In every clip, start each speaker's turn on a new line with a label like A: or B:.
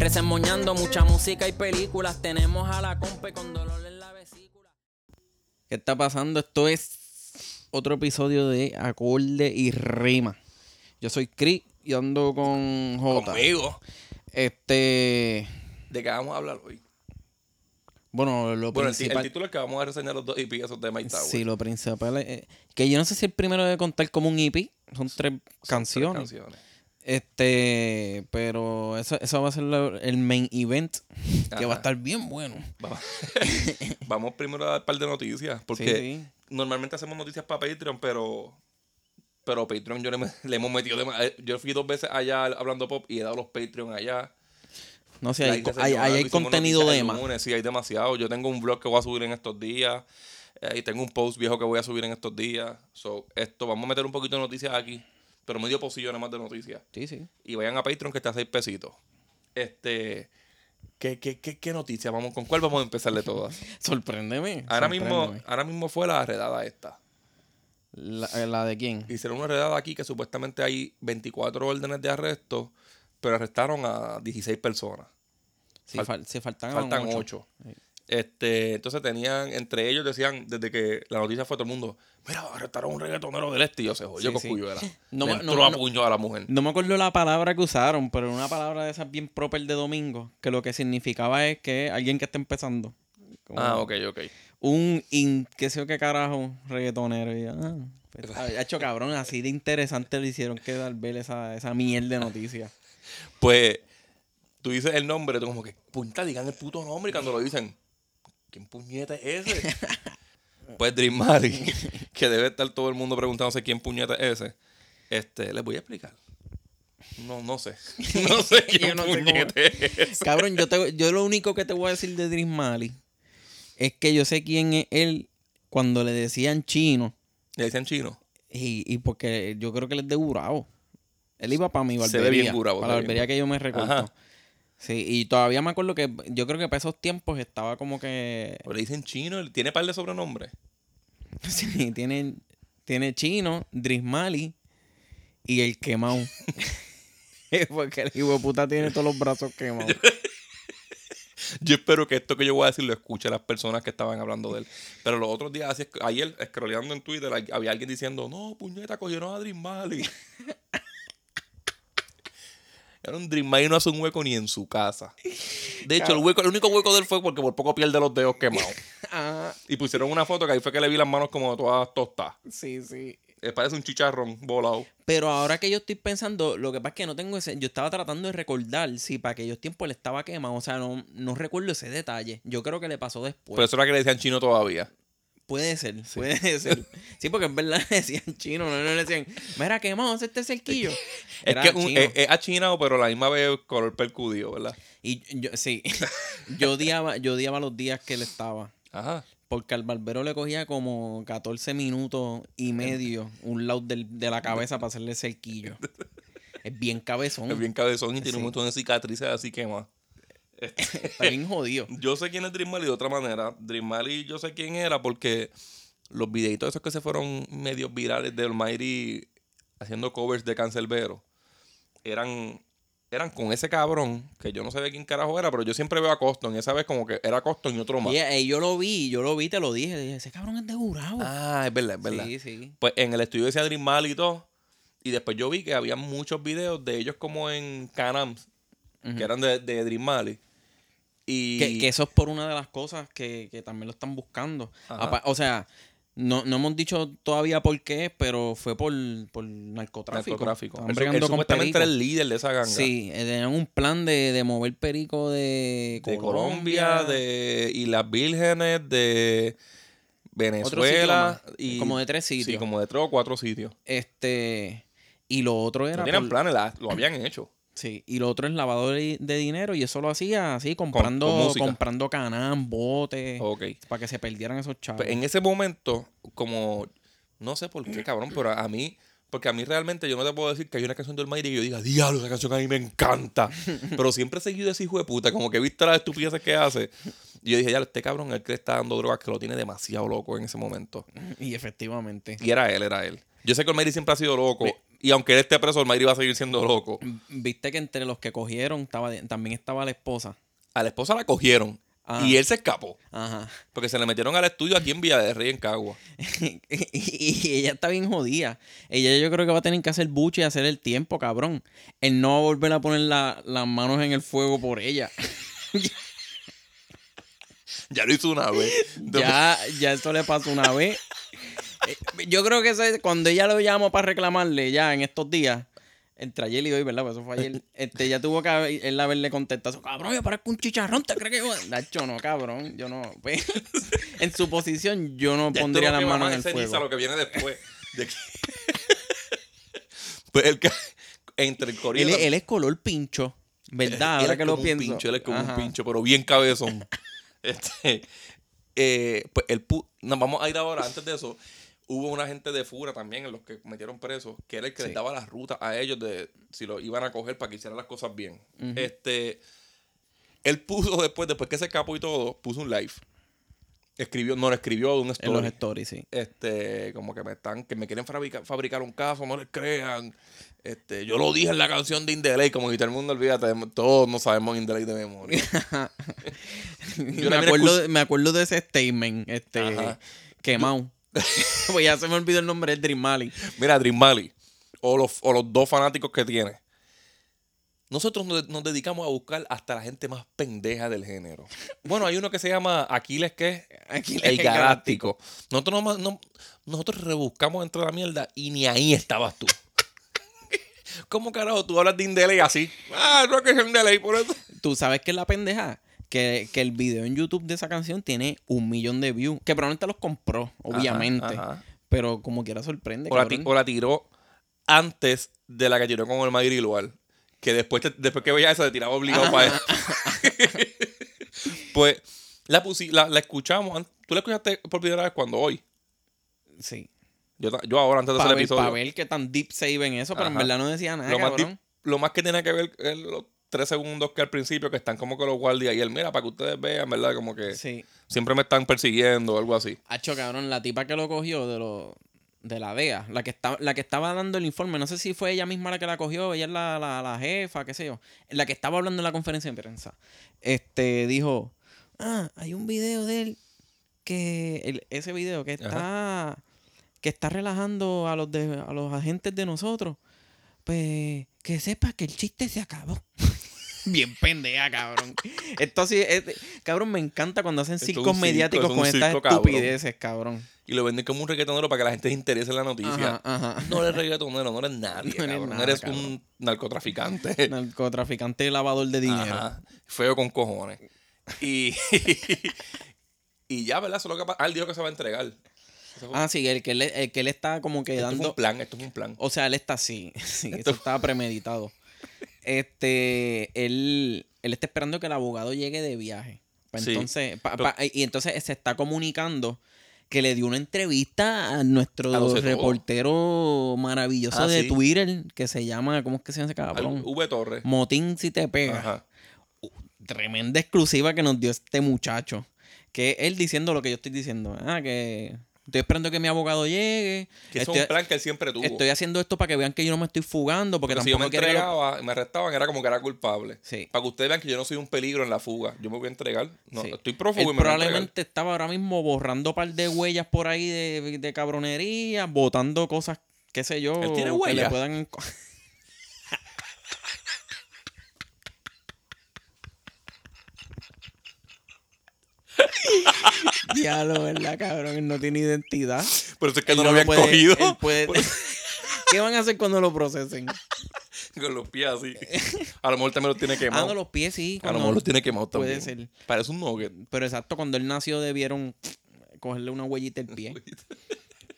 A: Resemoñando mucha música y películas. Tenemos a la compa con dolor en la vesícula. ¿Qué está pasando? Esto es otro episodio de acorde y rima. Yo soy Chris y ando con J.
B: Conmigo.
A: Este.
B: ¿De qué vamos a hablar hoy?
A: Bueno, lo
B: Bueno, el, ti- el
A: principal.
B: título es que vamos a reseñar los dos EP esos de Mike Tower.
A: Sí, lo principal es. eh, que yo no sé si el primero debe contar como un EP. Son tres
B: Son tres
A: canciones. Este. Pero eso, eso va a ser lo- el main event. Que va a estar bien bueno.
B: Vamos. vamos primero a dar un par de noticias. Porque
A: Sí, sí.
B: normalmente hacemos noticias para Patreon, pero. Pero Patreon yo le, hemos metido dema- eh, Yo fui dos veces allá hablando pop y he dado los Patreon allá.
A: No sé,
B: La
A: hay, hay, contenido de más.
B: Sí, hay demasiado. Yo tengo un blog que voy a subir en estos días. eh, y tengo un post viejo que voy a subir en estos días. So, esto, vamos a meter un poquito de noticias aquí. Pero medio pocillo nada más de noticias.
A: Sí, sí.
B: y vayan a Patreon que está a 6 pesitos. Este. ¿Qué, qué, qué, qué noticia? Vamos, ¿Con cuál vamos a empezar de todas?
A: Sorpréndeme.
B: Ahora mismo, ahora mismo fue la redada esta.
A: La, eh, la de quién?
B: Hicieron una redada aquí que supuestamente hay 24 órdenes de arresto, pero arrestaron a 16 personas.
A: Sí,
B: fal-
A: fal- sí, faltan,
B: Faltan
A: ocho.
B: 8.
A: Sí.
B: Este, entonces tenían, entre ellos decían, desde que la noticia fue todo el mundo, mira, arrestaron a un reggaetonero del este y yo se jodió
A: Sí, sí.
B: Cuyuela.
A: No me- no-
B: a
A: no-
B: puño a la mujer.
A: No me acuerdo la palabra que usaron, pero una palabra de esas bien proper de domingo, que lo que significaba es que alguien que está empezando. Como
B: Ah, ok, ok.
A: Un in, qué sé yo qué carajo, reggaetonero. Y, ah, pues, ha hecho cabrón, así de interesante le hicieron que dar ver esa, esa mierda de noticias.
B: Pues tú dices el nombre, tú como que, punta, digan el puto nombre y cuando lo dicen, ¿quién puñeta es ese? pues Dream Mary, que debe estar todo el mundo preguntándose quién puñeta es ese. Este, les voy a explicar. No, no sé. No sé
A: Yo
B: quién
A: no sé cómo-
B: puñeta es.
A: Cabrón, yo, te, yo lo único que te voy a decir de Dream Mali es que yo sé quién es él cuando le decían chino.
B: Le decían chino.
A: Y, y porque yo creo que él es de Gurabo. Él iba para mi
B: Se
A: barbería.
B: ve bien Gurabo,
A: Para la
B: se ve bien
A: barbería que yo me recorto. Sí, y todavía me acuerdo que yo creo que para esos tiempos estaba como que.
B: O le dicen chino, tiene par de sobrenombres.
A: Sí, tiene, tiene chino, Drismali y el quemado. porque el hijo de puta tiene todos los brazos quemados.
B: Yo espero que esto que yo voy a decir lo escuchen las personas que estaban hablando de él. Pero los otros días, así, ayer, scrolleando en Twitter, había alguien diciendo, no, puñeta, cogieron a Dream Mali. Un Dream Mali no hace un hueco ni en su casa. De hecho, el hueco, el único hueco de él fue porque por poco pierde los dedos quemados.
A: Ah,
B: Y pusieron una foto que ahí fue que le vi las manos como todas tostadas.
A: sí, sí.
B: Eh, parece un chicharrón volado.
A: Pero ahora que yo estoy pensando, lo que pasa es que no tengo ese. Yo estaba tratando de recordar si para aquellos tiempos él estaba quemado. O sea, no, no recuerdo ese detalle. Yo creo que le pasó después.
B: Por eso era que le decían chino todavía.
A: Puede ser, puede ser. Sí, porque en verdad le decían chino, no, no le decían, mira, quemado, hace este cerquillo.
B: Es
A: Era
B: que un-
A: chino.
B: es, es achinado, pero la misma vez color percudido, ¿verdad?
A: Y yo, sí, yo odiaba, yo odiaba los días que él estaba.
B: Ajá.
A: Porque al barbero le cogía como 14 minutos y medio un lado de la cabeza para hacerle cerquillo. Es bien cabezón.
B: Es bien cabezón y tiene
A: Sí.
B: un montón de cicatrices así que más.
A: Está bien jodido.
B: Yo sé quién es Dream Mali de otra manera. Dream Mali yo sé quién era porque los videitos esos que se fueron medio virales de Almighty haciendo covers de Cancelbero eran, eran con ese cabrón que yo no sé de quién carajo era, pero yo siempre veo a Coston. Esa vez como que era Coston y otro más.
A: Y, eh, yo lo vi, yo lo vi, te lo dije. Dije, ese cabrón es de.
B: Ah, es verdad, es verdad.
A: Sí, sí.
B: Pues en el estudio decía Dream Mali y todo. Y después yo vi que había muchos videos de ellos como en Canams, que eran de, de Dream Mali. Y
A: Que, que eso es por una de las cosas que, que también lo están buscando.
B: Ajá.
A: O sea, no, no hemos dicho todavía por qué, pero fue por, por narcotráfico.
B: narcotráfico. Él, él supuestamente era el líder de esa ganga.
A: Sí, eh, tenían un plan de, de mover perico de,
B: De Colombia, de Islas Vírgenes, de Venezuela. y,
A: como de tres
B: Sí,
A: sitios.
B: como de tres o cuatro sitios.
A: Este. Y lo otro era.
B: No tenían
A: por-
B: planes, la- lo habían hecho.
A: Sí, y lo otro es lavado de, de dinero y eso lo hacía así, comprando,
B: con
A: comprando canán, botes, para que se perdieran esos chavos.
B: Pues en ese momento, como, no sé por qué, cabrón, pero a mí, porque a mí realmente yo no te puedo decir que hay una canción del Mayri que yo diga, diablo, esa canción a mí me encanta. pero siempre he seguido ese hijo de puta, como que he visto las estupideces que hace. Y yo dije, ya, este cabrón, el que le está dando drogas, que lo tiene demasiado loco en ese momento.
A: Y efectivamente.
B: Y era él, era él. Yo sé que el Mayri siempre ha sido loco. Y aunque él esté preso, el Mayri va a seguir siendo loco.
A: Viste que entre los que cogieron estaba también estaba la esposa.
B: A la esposa la cogieron. Y él se escapó.
A: Ajá.
B: Porque se le metieron al estudio aquí en Villa de Rey, en Cagua.
A: y, y ella está bien jodida. Ella yo creo que va a tener que hacer buche y hacer el tiempo, cabrón. Él no va a volver a poner la- las manos en el fuego por ella.
B: Ya lo hizo una vez.
A: ya, ya eso le pasó una vez. Eh, Yo creo que ese- cuando ella lo llamó para reclamarle ya en estos días, entre ayer y hoy, ¿verdad? Pues eso fue ayer. Este, ya tuvo que haber- él haberle contestado, cabrón, yo parezco un chicharrón, ¿te crees que yo? Nacho, no, cabrón, yo no. Pues, en su posición, yo no
B: Ya
A: pondría las manos en el fuego.
B: lo que viene después. De que- pues el que- entre el
A: Él, él es color pincho, ¿verdad?
B: él
A: Ahora que lo
B: como un
A: pienso.
B: pincho, él es como
A: Ajá.
B: un pincho, pero bien cabezón. este, eh, pues el pu- no, vamos a ir ahora, antes de eso, hubo una gente de Fura también, en los que metieron presos, que era el que
A: Sí.
B: les daba las rutas a ellos de si lo iban a coger para que hicieran las cosas bien. Este, él puso después, después que se escapó y todo, puso un live. Escribió, no, lo escribió de un
A: En
B: story.
A: los stories, sí.
B: este, como que me están, que me quieren fabrica- fabricar un caso, no les crean. Este, yo lo dije en la canción de Indelay, como que todo el mundo olvídate, todos no sabemos Indelay de memoria.
A: me, acuerdo, me acuerdo de ese statement, este,
B: Ajá.
A: quemado. pues ya se me olvidó el nombre del Dream Mali.
B: Mira, Dream Mali, o los, o los dos fanáticos que tiene. Nosotros nos, nos dedicamos a buscar hasta la gente más pendeja del género. Bueno, hay uno que se llama Aquiles, que es
A: Aquiles
B: el galáctico. Nosotros, nomás- no- nosotros rebuscamos dentro de la mierda y ni ahí estabas tú. ¿Cómo carajo tú hablas de Indelay así? Ah, no que es Indelay, por eso.
A: Tú sabes que es la pendeja. Que, que el video en YouTube de esa canción tiene un millón de views. Que probablemente los compró, obviamente.
B: ajá.
A: Pero como quiera sorprende.
B: O la, o tiró antes de la que tiró con el Mayri Lual. Que después, te- después que veía eso, te tiraba obligado para eso. pues la, pusi- la, la escuchamos. ¿Tú la escuchaste por primera vez cuando hoy?
A: Sí.
B: Yo, yo ahora, antes de
A: Para
B: hacer el episodio.
A: pa' ver qué tan deep se iba en eso, pero en verdad no decía nada,
B: lo, más deep- lo más que tiene que ver los tres segundos que al principio, que están como que los guardias y él, mira, para que ustedes vean, ¿verdad? Como que
A: Sí.
B: siempre me están persiguiendo o algo así.
A: Hacho, cabrón, la tipa que lo cogió de lo, de la DEA, la que, estaba, la que estaba dando el informe, no sé si fue ella misma la que la cogió, ella es la, la, la jefa, qué sé yo, la que estaba hablando en la conferencia de prensa, este, dijo, ah, hay un video de él, que, el- ese video que está, que está relajando a los, de, a los agentes de nosotros, pues, que sepa que el chiste se acabó. Bien pendeja, cabrón. Esto sí, es- cabrón, me encanta cuando hacen
B: Esto es
A: circos
B: circo,
A: mediáticos
B: esto es
A: con estas
B: circo,
A: estupideces, cabrón.
B: Y lo venden como un reggaetonero para que la gente se interese en la noticia.
A: Ajá, ajá.
B: No eres reggaetonero, no eres nadie.
A: No eres
B: cabrón.
A: nada,
B: eres
A: cabrón.
B: un narcotraficante.
A: Narcotraficante y lavador de dinero.
B: Ajá. Feo con cojones. Y, y ya, ¿verdad? Eso es lo que. Ah, él dijo que se va a entregar.
A: Ah, sí, el que, él, el que él está como que
B: esto es
A: dando.
B: un plan, esto es un plan.
A: O sea, él está así. Sí, eso estaba premeditado. Este, él, él está esperando que el abogado llegue de viaje. Pa'
B: Sí.
A: entonces, pa-
B: Pero-
A: pa- y entonces se está comunicando que le dio una entrevista a nuestro
B: A
A: reportero maravilloso
B: Ah,
A: de
B: sí.
A: Twitter que se llama, ¿cómo es que se llama ese cabrón?
B: V Torres.
A: Motín si te pega.
B: Ajá.
A: tremenda exclusiva que nos dio este muchacho. Que él diciendo lo que yo estoy diciendo. Ah, que estoy esperando que mi abogado llegue.
B: Que
A: estoy,
B: es un plan que él siempre tuvo.
A: estoy haciendo esto para que vean que yo no me estoy fugando. Porque
B: Porque si yo me
A: tampoco
B: entregaba me arrestaban, era como que era culpable.
A: Sí.
B: Para que ustedes vean que yo no soy un peligro en la fuga. Yo me voy a entregar. No,
A: Sí.
B: estoy prófugo
A: Él
B: y me voy a
A: probablemente estaba ahora mismo borrando un par de huellas por ahí de, de cabronería, botando cosas, qué sé yo,
B: ¿Él tiene
A: que le
B: huellas?
A: puedan... Diablo, ¿verdad, cabrón? Él no tiene identidad.
B: Pero eso es que
A: Él
B: no lo
A: lo
B: habían
A: puede-
B: cogido.
A: ¿Qué van a hacer cuando lo procesen?
B: Con los pies así. A lo mejor también los tiene
A: Ah,
B: quemados.
A: no, los pies sí.
B: A lo mejor los tiene quemados también.
A: Puede ser.
B: Parece un nugget.
A: Pero exacto, cuando él nació debieron cogerle una huellita del pie.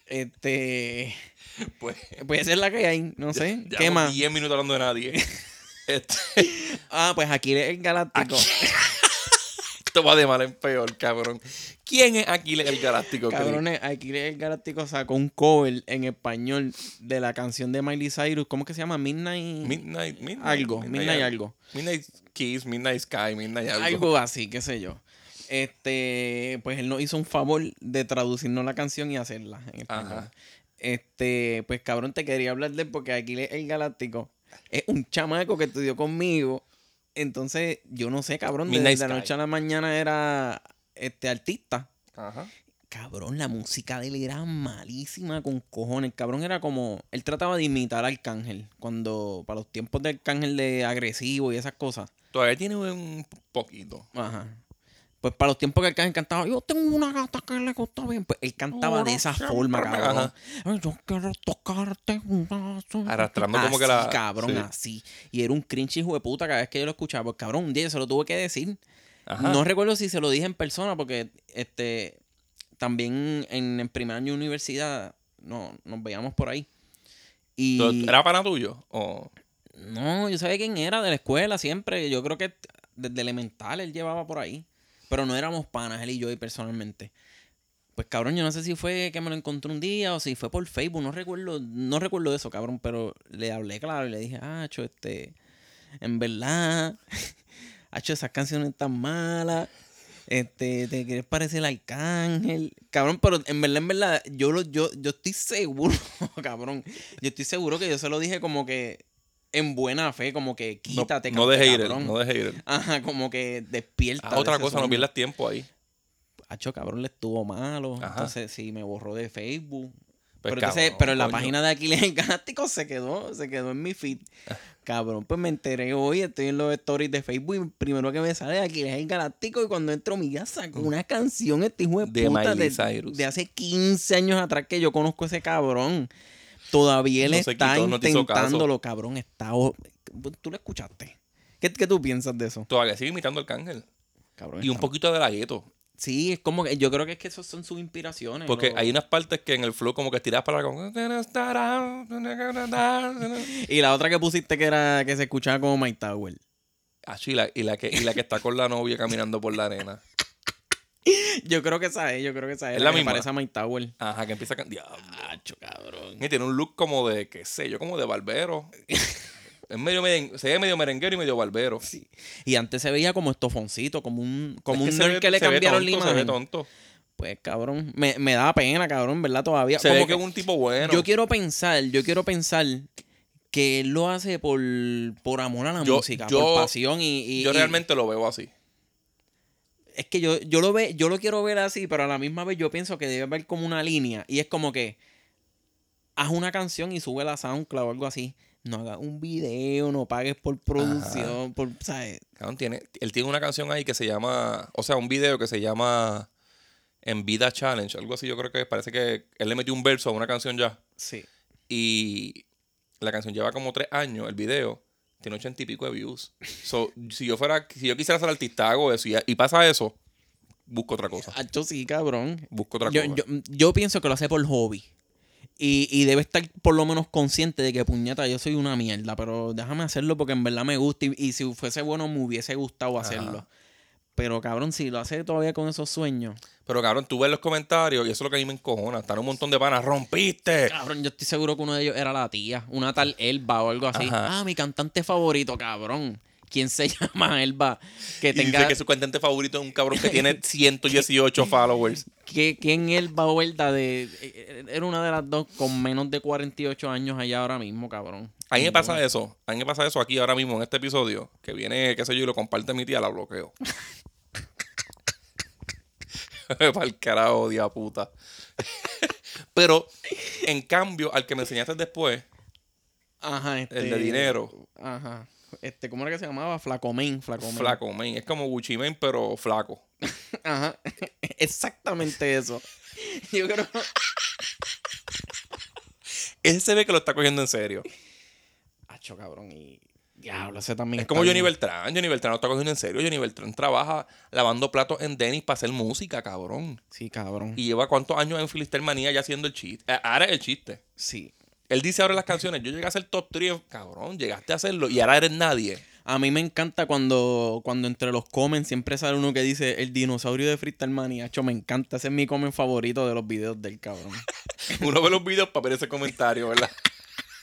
A: Este.
B: Pues.
A: Puede ser la que hay, no sé.
B: ya
A: ¿Qué más?
B: 10 minutos hablando de nadie. Este,
A: Ah, pues Aquiles el Galáctico.
B: Esto va de mal en peor, cabrón. ¿Quién es Aquiles el Galáctico?
A: Cabrones, Aquiles el Galáctico sacó un cover en español de la canción de Miley Cyrus. ¿Cómo que se llama? Midnight.
B: Midnight, Midnight.
A: algo, Midnight algo.
B: Midnight Kiss, Midnight Sky, Midnight algo.
A: Algo así, qué sé yo. Este, pues él nos hizo un favor de traducirnos la canción y hacerla en español.
B: Ajá.
A: Este, pues cabrón, te quería hablar de él porque Aquiles el Galáctico es un chamaco que estudió conmigo. Entonces, yo no sé, cabrón, de, la noche a la mañana era este artista.
B: Ajá.
A: Cabrón, la música de él era malísima con cojones. Cabrón era como. Él trataba de imitar a Arcángel. Cuando. Para los tiempos de Arcángel de agresivo y esas cosas.
B: Todavía tiene un poquito.
A: Ajá. Pues para los tiempos que Arcángel cantaba, yo tengo una gata que le gusta bien. Pues él cantaba de esa forma, cabrón. Ay, yo quiero tocarte un brazo.
B: Arrastrando como que
A: Así,
B: la-
A: cabrón,
B: sí.
A: así. Y era un cringe hijo de puta cada vez que yo lo escuchaba. Pues cabrón, un día se lo tuve que decir.
B: Ajá.
A: No recuerdo si se lo dije en persona porque este también en el primer año de universidad no, nos veíamos por ahí. Y
B: ¿Era pana tuyo? O...
A: no, yo sabía quién era de la escuela siempre. Yo creo que desde elemental él llevaba por ahí. Pero no éramos panas, él y yo y personalmente. Pues cabrón, yo no sé si fue que me lo encontré un día o si fue por Facebook, no recuerdo, no recuerdo eso, cabrón, pero le hablé claro y le dije, ah, cho, este, en verdad, Hacho, esas canciones están malas. Este, te quieres parecer al arcángel. Cabrón, pero en verdad, en verdad, yo, lo, yo, yo estoy seguro, cabrón. Yo estoy seguro que yo se lo dije como que en buena fe, como que
B: No,
A: quítate,
B: no
A: canto,
B: deje ir, no deje ir.
A: Ajá, como que despierta.
B: Ah, otra cosa, no
A: sueño.
B: pierdas tiempo ahí.
A: Hacho, cabrón, le estuvo malo.
B: Ajá.
A: Entonces, sí, me borró de Facebook.
B: Pues,
A: pero, entonces,
B: cabrón,
A: pero en la página de Aquiles el Galáctico se quedó, se quedó en mi feed. Cabrón, pues me enteré hoy, estoy en los stories de Facebook y primero que me sale Aquiles el Galáctico y cuando entro, mira, sacó una canción este hijo de,
B: De
A: puta de,
B: Cyrus.
A: de hace 15 años atrás que yo conozco a ese cabrón. Todavía él
B: No
A: está
B: quitó,
A: intentándolo, cabrón. Está, ¿Tú lo escuchaste? ¿Qué, ¿Qué tú piensas de eso?
B: Todavía sigue imitando al cángel.
A: Cabrón,
B: Y un poquito de la gueto.
A: Sí, es como que yo creo que es que esos son sus inspiraciones.
B: Porque hay unas partes que en el flow como que tiras para como...
A: Y la otra que pusiste que era que se escuchaba como My Tower.
B: Ah, sí, la- y, la que, y la que está con la novia caminando por la arena.
A: Yo creo que esa es, yo creo que esa es.
B: ¿Es la
A: que
B: misma?
A: parece a My Tower.
B: Ajá, que empieza a cantar.
A: Cabrón.
B: Y tiene un look como de, qué sé yo, como de barbero. es medio se ve medio merenguero y medio barbero.
A: Y antes se veía como estofoncito, como un, como
B: Es
A: un nerd
B: ve-
A: que le cambiaron la
B: tonto, Se ve
A: imagen.
B: tonto.
A: Pues cabrón, me, me da pena, cabrón, ¿verdad? Todavía.
B: Se
A: Como
B: ve que es un tipo bueno.
A: Yo quiero pensar, yo quiero pensar que él lo hace por, por amor a la
B: Yo-
A: música,
B: yo-
A: por pasión y, y-
B: Yo
A: y-
B: realmente lo veo así.
A: Es que yo, yo lo ve, yo lo quiero ver así, pero a la misma vez yo pienso que debe haber como una línea. Y es como que haz una canción y sube la SoundCloud o algo así. No hagas un video, no pagues por producción, por, ¿sabes?
B: Cabrón, tiene, él tiene una canción ahí que se llama, o sea, un video que se llama En Vida Challenge, algo así yo creo que parece que él le metió un verso a una canción ya.
A: Sí.
B: Y la canción lleva como tres años, el video tiene ochenta y pico de views. So, si yo fuera, si yo quisiera ser artista, hago eso y, y pasa eso, busco otra cosa.
A: Hacho, sí, cabrón.
B: Busco otra
A: Yo,
B: cosa.
A: yo, yo pienso que lo hace por hobby. Y, y debe estar por lo menos consciente de que puñeta, yo soy una mierda, pero déjame hacerlo porque en verdad me gusta. Y, y si fuese bueno, me hubiese gustado hacerlo.
B: Ajá.
A: Pero cabrón, si lo hace todavía con esos sueños.
B: Pero cabrón, tú ves los comentarios y eso es lo que a mí me encojona. Están un montón de panas, rompiste.
A: Cabrón, yo estoy seguro que uno de ellos era la tía, una tal Elba o algo así.
B: Ajá.
A: Ah, mi cantante favorito, cabrón. ¿Quién se llama Elba? Que
B: Y
A: tenga.
B: dice que su cantante favorito es un cabrón que tiene 118 followers.
A: que- ¿Quién Elba o Elda de. eh, Era una de las dos con menos de 48 años allá ahora mismo, cabrón.
B: A mí me pasa eso. A mí me pasa eso aquí ahora mismo en este episodio. Que viene, qué sé yo, y lo comparte mi tía, la bloqueo. Para el carajo, dia puta. Pero, en cambio, al que me enseñaste después,
A: Ajá, este.
B: el de dinero,
A: Ajá. Este, ¿cómo era que se llamaba? Flacomen, Flacomen.
B: flaco, man. Es como Gucci Mane, pero flaco.
A: Ajá. Exactamente eso. Yo creo.
B: Ese se ve que lo está cogiendo en serio.
A: Hacho, cabrón. Y. Diablo, ese también.
B: Es como Johnny
A: bien.
B: Beltrán. Johnny Beltrán lo está cogiendo en serio. Johnny Beltrán trabaja lavando platos en Dennis para hacer música, cabrón.
A: Sí, cabrón.
B: Y lleva cuántos años en Filistermanía ya haciendo el chiste. Eh, Ahora es el chiste.
A: Sí.
B: Él dice ahora las canciones, yo llegué a ser top 3, cabrón, llegaste a hacerlo y ahora eres nadie.
A: A mí me encanta cuando, cuando entre los comen siempre sale uno que dice el dinosaurio de Freestyle me encanta. Ese es mi comen favorito de los videos del cabrón.
B: Uno ve los videos para ver ese comentario, ¿verdad?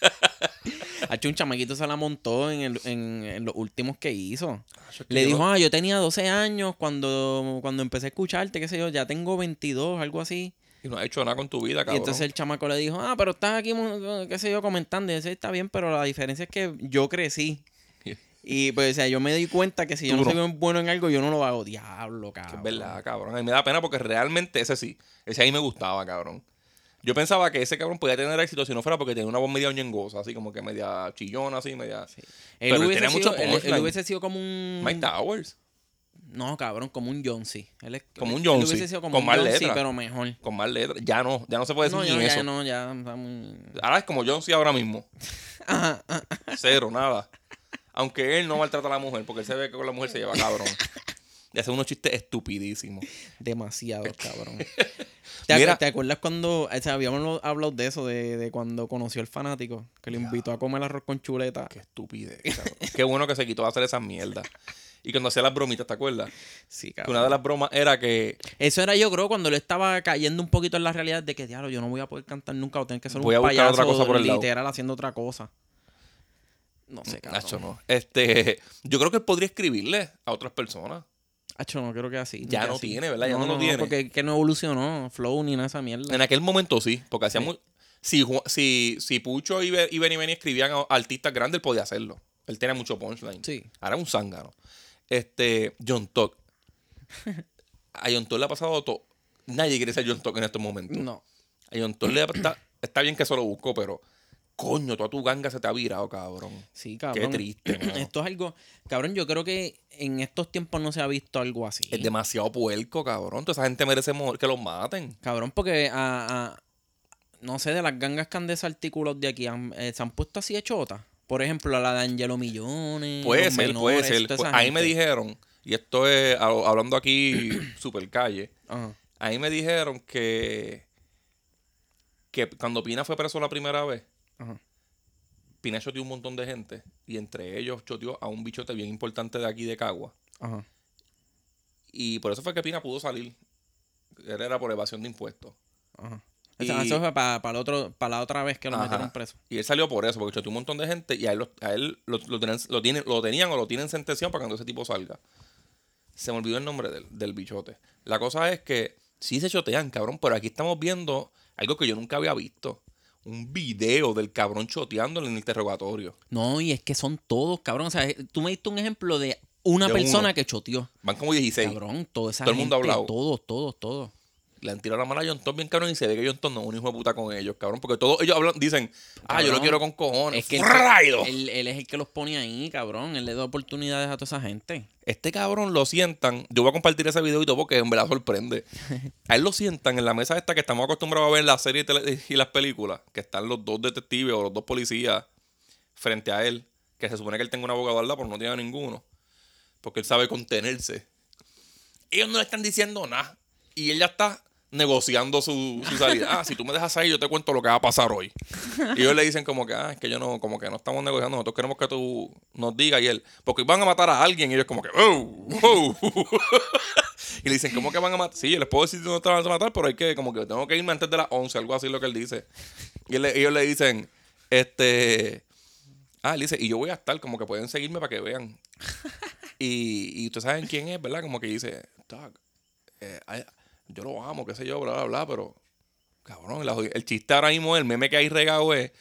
A: Hacho, un chamaquito se la montó en, el- en- en los últimos que hizo.
B: Hacho,
A: Le dijo, ah, yo tenía 12 años cuando, cuando empecé a escucharte, qué sé yo, ya tengo 22, algo así.
B: Y no has hecho nada con tu vida, cabrón.
A: Y entonces el chamaco le dijo, ah, pero estás aquí, mo- qué sé yo, comentando. Y "Sí, está bien, pero la diferencia es que yo crecí. Y pues, o sea, yo me di cuenta que si yo no soy bueno en algo, yo no lo hago. Diablo,
B: Que
A: cabrón.
B: es verdad, cabrón. A mí me da pena porque realmente ese sí. Ese ahí me gustaba, cabrón. Yo pensaba que ese cabrón podía tener éxito si no fuera porque tenía una voz media ñengosa, así como que media chillona, así, media.
A: Él
B: Pero él tenía
A: sido,
B: mucho
A: él- él hubiese sido como un...
B: Mike Towers.
A: No, cabrón, como un John C. Él es-
B: Como un John
A: hubiese
B: C,
A: sido como
B: con
A: un
B: más
A: John C,
B: letras.
A: pero mejor.
B: Con más letras. Ya no, ya no se puede decir
A: No,
B: ni
A: ya,
B: eso.
A: ya, no, ya muy...
B: Ahora es como John C ahora mismo. Cero, nada. Aunque él no maltrata a la mujer, porque él se ve que con la mujer se lleva cabrón. Y hace unos chistes estupidísimos.
A: Demasiado, cabrón. ¿Te, acu-
B: Mira.
A: te acuerdas cuando, o sea, habíamos hablado de eso, de, de cuando conoció al fanático, que le invitó a comer arroz con chuleta?
B: Qué estupidez, cabrón. Qué bueno que se quitó de hacer esas mierdas. Y cuando hacía las bromitas, ¿te acuerdas?
A: Sí,
B: Que
A: cabrón.
B: una de las bromas era que
A: Eso era yo creo cuando le estaba cayendo un poquito en la realidad de que, diablo, yo no voy a poder cantar nunca o tener que ser
B: Voy a
A: un
B: buscar
A: payaso
B: otra cosa por el lado.
A: literal haciendo otra cosa. No sé, cabrón.
B: Nacho, no. Este, yo creo que él podría escribirle a otras personas.
A: Hacho, no creo que así.
B: Ya
A: que
B: no
A: así.
B: tiene, ¿verdad? Ya no lo tiene.
A: Porque que no evolucionó Flow ni nada de esa mierda.
B: En aquel momento sí, porque hacía
A: Sí.
B: muy. Si, si, si Pucho y, y Benny Benny escribían a artistas grandes, él podía hacerlo. Él tenía mucho punchline.
A: Sí.
B: Ahora es un zángano. Este, John Tuck. A John Tuck le ha pasado todo. Nadie quiere ser John Tuck en estos momentos.
A: No.
B: A John Tuck le está, está bien que eso lo buscó, pero coño, toda tu ganga se te ha virado, cabrón.
A: Sí, cabrón.
B: Qué triste.
A: Esto es algo. Cabrón, yo creo que en estos tiempos no se ha visto algo así.
B: Es demasiado puerco, cabrón. Toda esa gente merece que los maten.
A: Cabrón, porque a, a- no sé, de las gangas que han desarticulados de aquí, han- eh, se han puesto así de chota. Por ejemplo, a la de Angelo Millones.
B: Puede ser,
A: menores,
B: puede ser. Pues, ahí me dijeron, y esto es hablando aquí super calle,
A: Ajá.
B: ahí me dijeron que, que cuando Pina fue preso la primera vez,
A: Ajá.
B: Pina choteó un montón de gente, y entre ellos choteó a un bichote bien importante de aquí de Cagua.
A: Ajá.
B: Y por eso fue que Pina pudo salir. Él era por evasión de impuestos.
A: Ajá.
B: Y-
A: Eso, fue para la otro, para la otra vez que lo
B: Ajá.
A: metieron preso.
B: Y él salió por eso, porque choteó un montón de gente y a él, lo, a él lo, lo tenían, lo, tienen, lo tenían o lo tienen sentenciado para cuando ese tipo salga. Se me olvidó el nombre del, del bichote. La cosa es que sí se chotean, cabrón, pero aquí estamos viendo algo que yo nunca había visto. Un video del cabrón choteando en el interrogatorio.
A: No, y es que son todos, cabrón. O sea, tú me diste un ejemplo de una
B: De
A: persona
B: uno.
A: que choteó.
B: Van como 16.
A: Cabrón, toda esa
B: Todo el mundo ha
A: gente,
B: hablado.
A: Todos, todos, todos.
B: Le han tirado la mano a John Tom bien cabrón y se ve que John Tom no es un hijo de puta con ellos, cabrón. Porque todos ellos hablan, dicen, ah, yo lo quiero con cojones.
A: Es que él, es el que los pone ahí, cabrón. Él le da oportunidades a toda esa gente.
B: Este cabrón lo sientan. Yo voy a compartir ese video y todo porque en verdad sorprende. A él lo sientan en la mesa esta que estamos acostumbrados a ver en las series y las películas. Que están los dos detectives o los dos policías frente a él. Que se supone que él tenga un abogado al lado, pero no tiene a ninguno. Porque él sabe contenerse. Ellos no le están diciendo nada. Y él ya está negociando su, su salida. Ah, si tú me dejas ahí, yo te cuento lo que va a pasar hoy. Y ellos le dicen como que, ah, es que yo no, como que no estamos negociando, nosotros queremos que tú nos digas y él, porque van a matar a alguien y ellos como que, oh, oh. y le dicen, ¿cómo que van a matar? Sí, yo les puedo decir dónde te van a matar, pero hay que, como que tengo que irme antes de las 11, algo así lo que él dice. Y él ellos le dicen, este, ah, él dice, y yo voy a estar, como que pueden seguirme para que vean. Y, y ustedes saben quién es, ¿verdad? Como que dice, Doug, eh, ay, yo lo amo, qué sé yo, bla, bla, bla, pero cabrón, la el chiste ahora mismo, el meme que hay regado es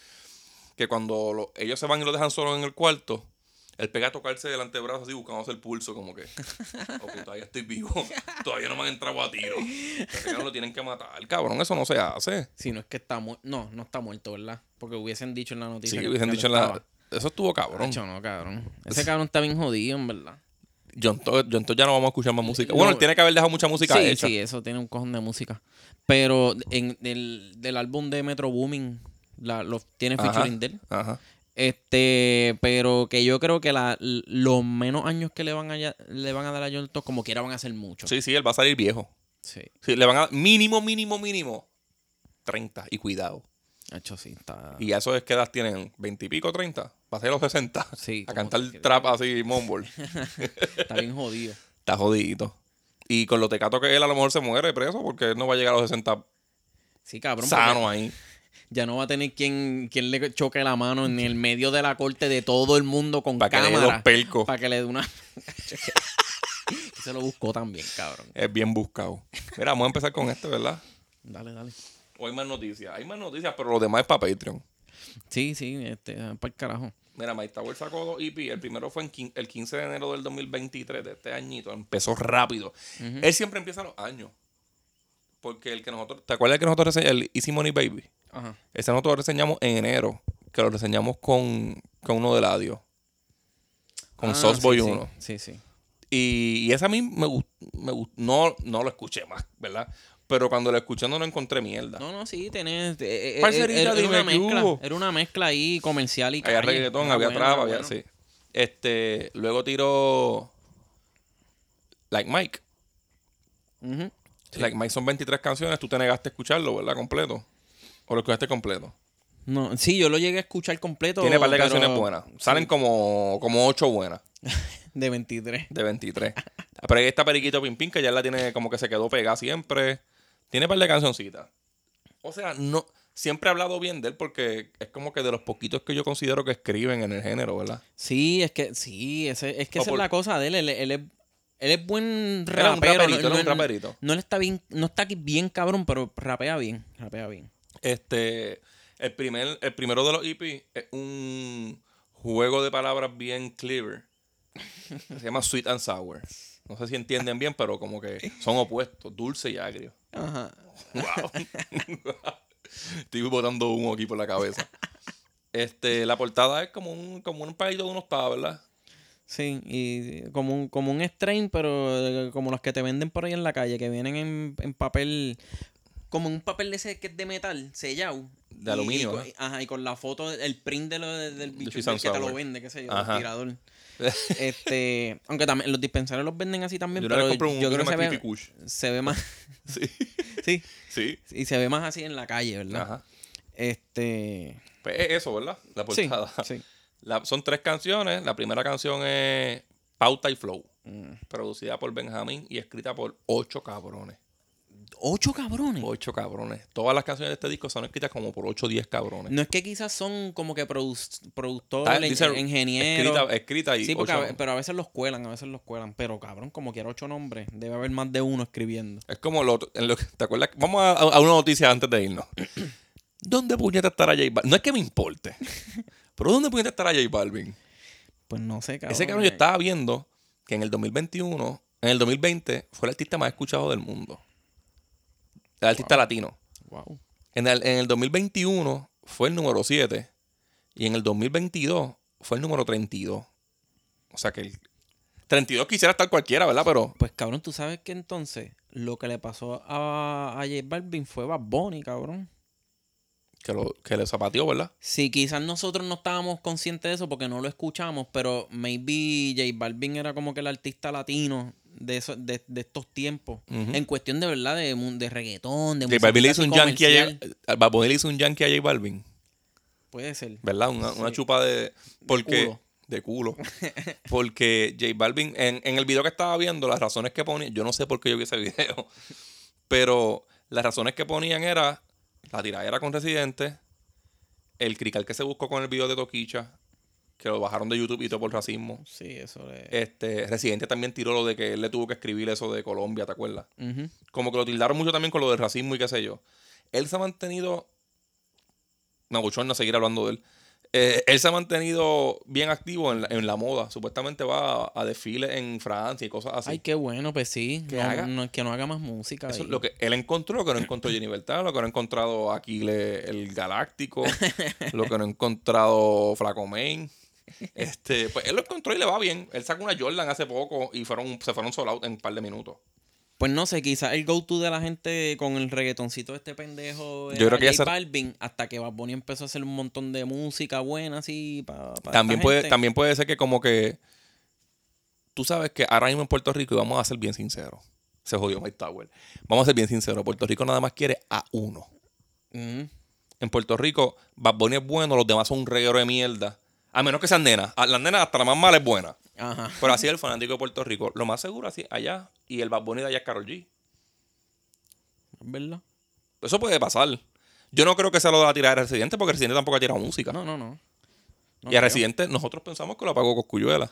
B: que cuando lo- ellos se van y lo dejan solo en el cuarto, él pega a tocarse del antebrazo así buscándose el pulso, como que, ok, todavía estoy vivo, todavía no me han entrado a tiro. Ese cabrón lo tienen que matar, cabrón, eso no se hace.
A: Si no es que está muerto. No, no está muerto, ¿verdad? Porque hubiesen dicho en la noticia.
B: Sí,
A: que-
B: hubiesen
A: que
B: dicho en la... Eso estuvo cabrón.
A: Hacho, no, cabrón. Ese cabrón está bien jodido, en verdad.
B: John Todd, John Todd ya no vamos a escuchar más música.
A: No.
B: Bueno, él tiene que haber dejado mucha música
A: sí,
B: hecha.
A: sí, eso tiene un cojón de música. Pero en del, del álbum de Metro Booming, la, lo, tiene
B: Ajá.
A: featuring de él.
B: Ajá.
A: Este, pero que yo creo que la, los menos años que le van a, le van a dar a John Todd, como quiera van a ser muchos.
B: Sí, sí, él va a salir viejo.
A: Sí.
B: Sí, le van a mínimo, mínimo, mínimo 30 y cuidado.
A: Hacho, sí, está.
B: Y eso es que edad tienen, 20 y pico, 30, para ser los 60.
A: Sí,
B: A cantar trap así, mumble.
A: Está bien jodido.
B: Está jodidito. Y con lo tecato que él a lo mejor se muere preso porque él no va a llegar a los 60
A: Sí, cabrón.
B: sano ahí.
A: Ya no va a tener quien, quien le choque la mano en el medio de la corte de todo el mundo con
B: Para que le dé
A: cámara.
B: dos pelcos.
A: Para que le dé una. se lo buscó también, cabrón.
B: Es bien buscado. Mira, vamos a empezar con este, ¿verdad?
A: Dale, dale.
B: O hay más noticias. Hay más noticias, pero lo demás es para Patreon.
A: Sí, sí, este, para el carajo.
B: Mira, Mike Tower sacó dos EP. El primero fue en quin- el 15 de enero del 2023, de este añito. Empezó rápido. Él siempre empieza los años. Porque el que nosotros. ¿Te acuerdas que nosotros reseñamos el Easy Money Baby?
A: Ajá.
B: Ese nosotros lo reseñamos en enero. Que lo reseñamos con, con uno de Ladio. Con
A: Ah,
B: Sauce Boy
A: sí, sí.
B: 1.
A: Sí, sí.
B: Y, y ese a mí me gustó. Me gust- no, no lo escuché más, ¿verdad? Pero cuando lo escuché no lo encontré mierda.
A: No, no, sí, tenés. eh, eh,
B: Parcerita,
A: era, una mezcla.
B: hubo.
A: Era una mezcla ahí comercial y
B: Había
A: calle.
B: reggaetón,
A: Era
B: había
A: bueno,
B: trap,
A: era
B: había
A: bueno.
B: sí. Este, luego tiró Like Mike. Like Mike son 23 canciones, tú te negaste a escucharlo, ¿verdad? Completo. ¿O lo escuchaste completo?
A: No, sí, yo lo llegué a escuchar completo.
B: Tiene un par de
A: pero-
B: canciones buenas. Salen como, como 8 buenas
A: De 23.
B: de 23. Pero ahí está Periquito que ya la tiene como que se quedó pegada siempre. Tiene un par de cancioncitas. O sea, no... Siempre he hablado bien de él porque es como que de los poquitos que yo considero que escriben en el género, ¿verdad?
A: Sí, es que, sí, ese, es que
B: O
A: esa
B: por-
A: es la cosa de él. Él, él es, él es buen
B: Era un
A: rapero.
B: raperito,
A: no,
B: un
A: no-
B: raperito.
A: no está bien, no está bien cabrón, pero rapea bien, rapea bien.
B: Este, el, primer, el primero de los EP es un juego de palabras bien clever. Se llama Sweet and Sour. No sé si entienden bien, pero como que son opuestos, dulce y agrio.
A: Ajá.
B: Wow. Estoy botando humo aquí por la cabeza. Este, la portada es como un, como un palito de unos ¿verdad?
A: Sí, y como un, como un strain, pero eh, como los que te venden por ahí en la calle, que vienen en, en papel, como un papel de ese que es de metal, sellado.
B: De
A: Y-
B: aluminio,
A: y
B: ¿eh?
A: ajá, y con la foto, el print de lo, del bicho que te lo vende, qué sé yo, el tirador. Este, aunque también los dispensarios los venden así también,
B: Yo
A: pero
B: un
A: yo creo que se ve, se más,
B: Sí.
A: sí,
B: Sí.
A: y se ve más así en la calle, ¿verdad?
B: Ajá.
A: Este,
B: Pues es eso, ¿verdad? La
A: sí,
B: portada.
A: sí.
B: La- son tres canciones. La primera canción es Pauta y Flow.
A: Mm.
B: Producida por Benjamín y escrita por ocho cabrones.
A: Ocho cabrones.
B: Ocho cabrones. Todas las canciones de este disco son escritas como por ocho o diez cabrones.
A: No es que quizás son como que
B: Está-
A: productores, ingenieros.
B: Escrita, escrita y
A: Sí, porque
B: ocho-
A: a ve- pero a veces los cuelan, a veces los cuelan. Pero cabrón, como quiera ocho nombres, debe haber más de uno escribiendo.
B: Es como lo, en lo ¿Te acuerdas? Vamos a, a una noticia antes de irnos. ¿Dónde puñeta estará J Balvin? No es que me importe. pero ¿dónde puñeta estará J Balvin?
A: Pues no sé, cabrón.
B: Ese cabrón yo estaba viendo que en el 2021, en el 2020, fue el artista más escuchado del mundo. El artista latino.
A: Wow.
B: En el, en el 2021 fue el número 7 y en el 2022 fue el número 32. O sea que el 32 quisiera estar cualquiera, ¿verdad? Pero
A: Pues cabrón, tú sabes que entonces lo que le pasó a, a J Balvin fue Bad Bunny, cabrón.
B: que, lo, que le zapateó, ¿verdad?
A: Sí, quizás nosotros no estábamos conscientes de eso porque no lo escuchamos, pero maybe J Balvin era como que el artista latino de, eso, de, de estos tiempos. En cuestión de verdad, de, de reggaetón, de
B: J Balvin le hizo un yankee a. J, Bunny le hizo un yankee a J Balvin,
A: Puede ser.
B: ¿verdad? Una, una
A: Sí.
B: chupa de... Porque,
A: culo.
B: de culo. Porque J Balvin, en, en el video que estaba viendo, las razones que ponía, yo no sé por qué yo vi ese video, pero las razones que ponían era la tiradera con Residente, el crical que se buscó con el video de Toquicha, que lo bajaron de YouTube y todo por racismo.
A: Sí, eso le...
B: Este, Residente también tiró lo de que él le tuvo que escribir eso de Colombia, ¿te acuerdas? Como que lo tildaron mucho también con lo del racismo y qué sé yo. Él se ha mantenido. No, no seguir hablando de él. Eh, él se ha mantenido bien activo en la, en la moda. Supuestamente va a, a desfiles en Francia y cosas así.
A: Ay, qué bueno, pues sí.
B: Que
A: no,
B: haga-
A: no- que no haga más música.
B: Eso
A: ahí.
B: es lo que él encontró, lo que no encontró Jenny Bertal, lo que no ha encontrado Aquile el Galáctico, lo que no ha encontrado Flaco Main. Este, pues él lo encontró y le va bien. Él sacó una Jordan hace poco y fueron, se fueron sold out en un par de minutos.
A: Pues no sé, quizás el go-to de la gente con el reggaetoncito de este pendejo
B: Yo creo que
A: J Balvin, hasta que Bad Bunny empezó a hacer un montón de música buena así para
B: También puede, también puede ser que como que tú sabes que ahora mismo en Puerto Rico, y vamos a ser bien sinceros, se jodió Mike Tower. Vamos a ser bien sinceros, Puerto Rico nada más quiere a uno. en Puerto Rico, Bad Bunny es bueno, los demás son un reguero de mierda. A menos que sean nenas. Las nenas hasta la más mala es buena.
A: Ajá.
B: Pero así el fanático de Puerto Rico. Lo más seguro así allá. Y el Bad Bunny de allá es Karol G.
A: ¿Verdad?
B: Eso puede pasar. Yo no creo que sea lo de la tirada de Residente, porque Residente tampoco ha tirado música.
A: No, no, no. No
B: y a
A: creo.
B: Residente nosotros pensamos que lo apagó Coscuyuela.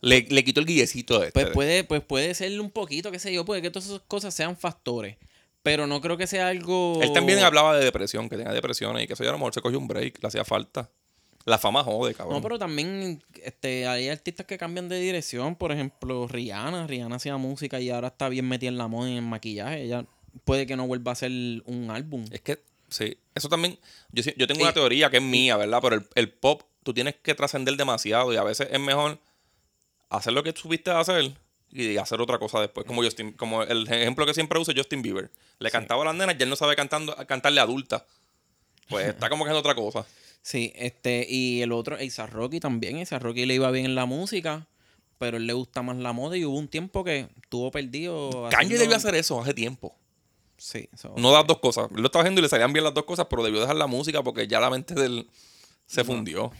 B: Le, le quitó el guillecito de este.
A: Pues puede, pues puede ser un poquito, qué sé yo, puede que todas esas cosas sean factores. Pero no creo que sea algo.
B: Él también hablaba de depresión, que tenía depresiones y que eso ya a lo mejor se cogió un break, le hacía falta. La fama jode, cabrón.
A: No, pero también este, hay artistas que cambian de dirección. Por ejemplo, Rihanna. Rihanna hacía música y ahora está bien metida en la moda y en maquillaje. Ella puede que no vuelva a hacer un álbum.
B: Es que, sí, eso también, yo, yo tengo una teoría que es mía, ¿verdad? Pero el, el pop, tú tienes que trascender demasiado y a veces es mejor hacer lo que supiste hacer y hacer otra cosa después. Como Justin, como el ejemplo que siempre uso, Justin Bieber. Le cantaba a las nenas y él no sabe cantando, cantarle adulta. Pues está como que es otra cosa.
A: Sí, este, y el otro, A$AP Rocky también. A$AP Rocky le iba bien en la música, pero él le gusta más la moda y hubo un tiempo que estuvo perdido.
B: Kanye
A: haciendo-
B: debió hacer eso hace tiempo.
A: Sí,
B: No las dos cosas. Él lo estaba haciendo y le salían bien las dos cosas, pero debió dejar la música porque ya la mente de él se fundió.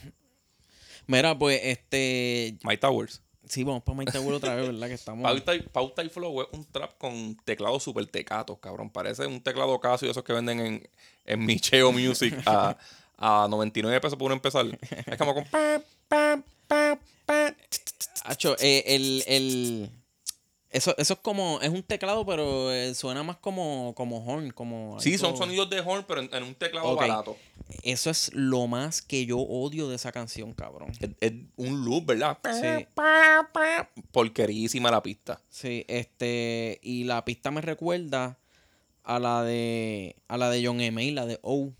A: Mira, pues, este.
B: My Towers.
A: Sí, vamos para Mike Tower otra vez, ¿verdad? Que estamos.
B: Pauta y, Pauta y Flow es un trap con teclados super tecatos, cabrón. Parece un teclado Casio de esos que venden en, en Micheo Music a, a 99 pesos por uno empezar. Es como con... pa, pa, pa, pa.
A: Hacho, eh, el, el, eso, eso es como, es un teclado, pero eh, suena más como, como horn, como...
B: Sí, son sonidos de horn, pero en, en un teclado barato.
A: Eso es lo más que yo odio de esa canción, cabrón.
B: Es, es un loop, ¿verdad?
A: Sí.
B: Porquerísima la pista.
A: Sí, este, y la pista me recuerda a la de, a la de John M. la de O.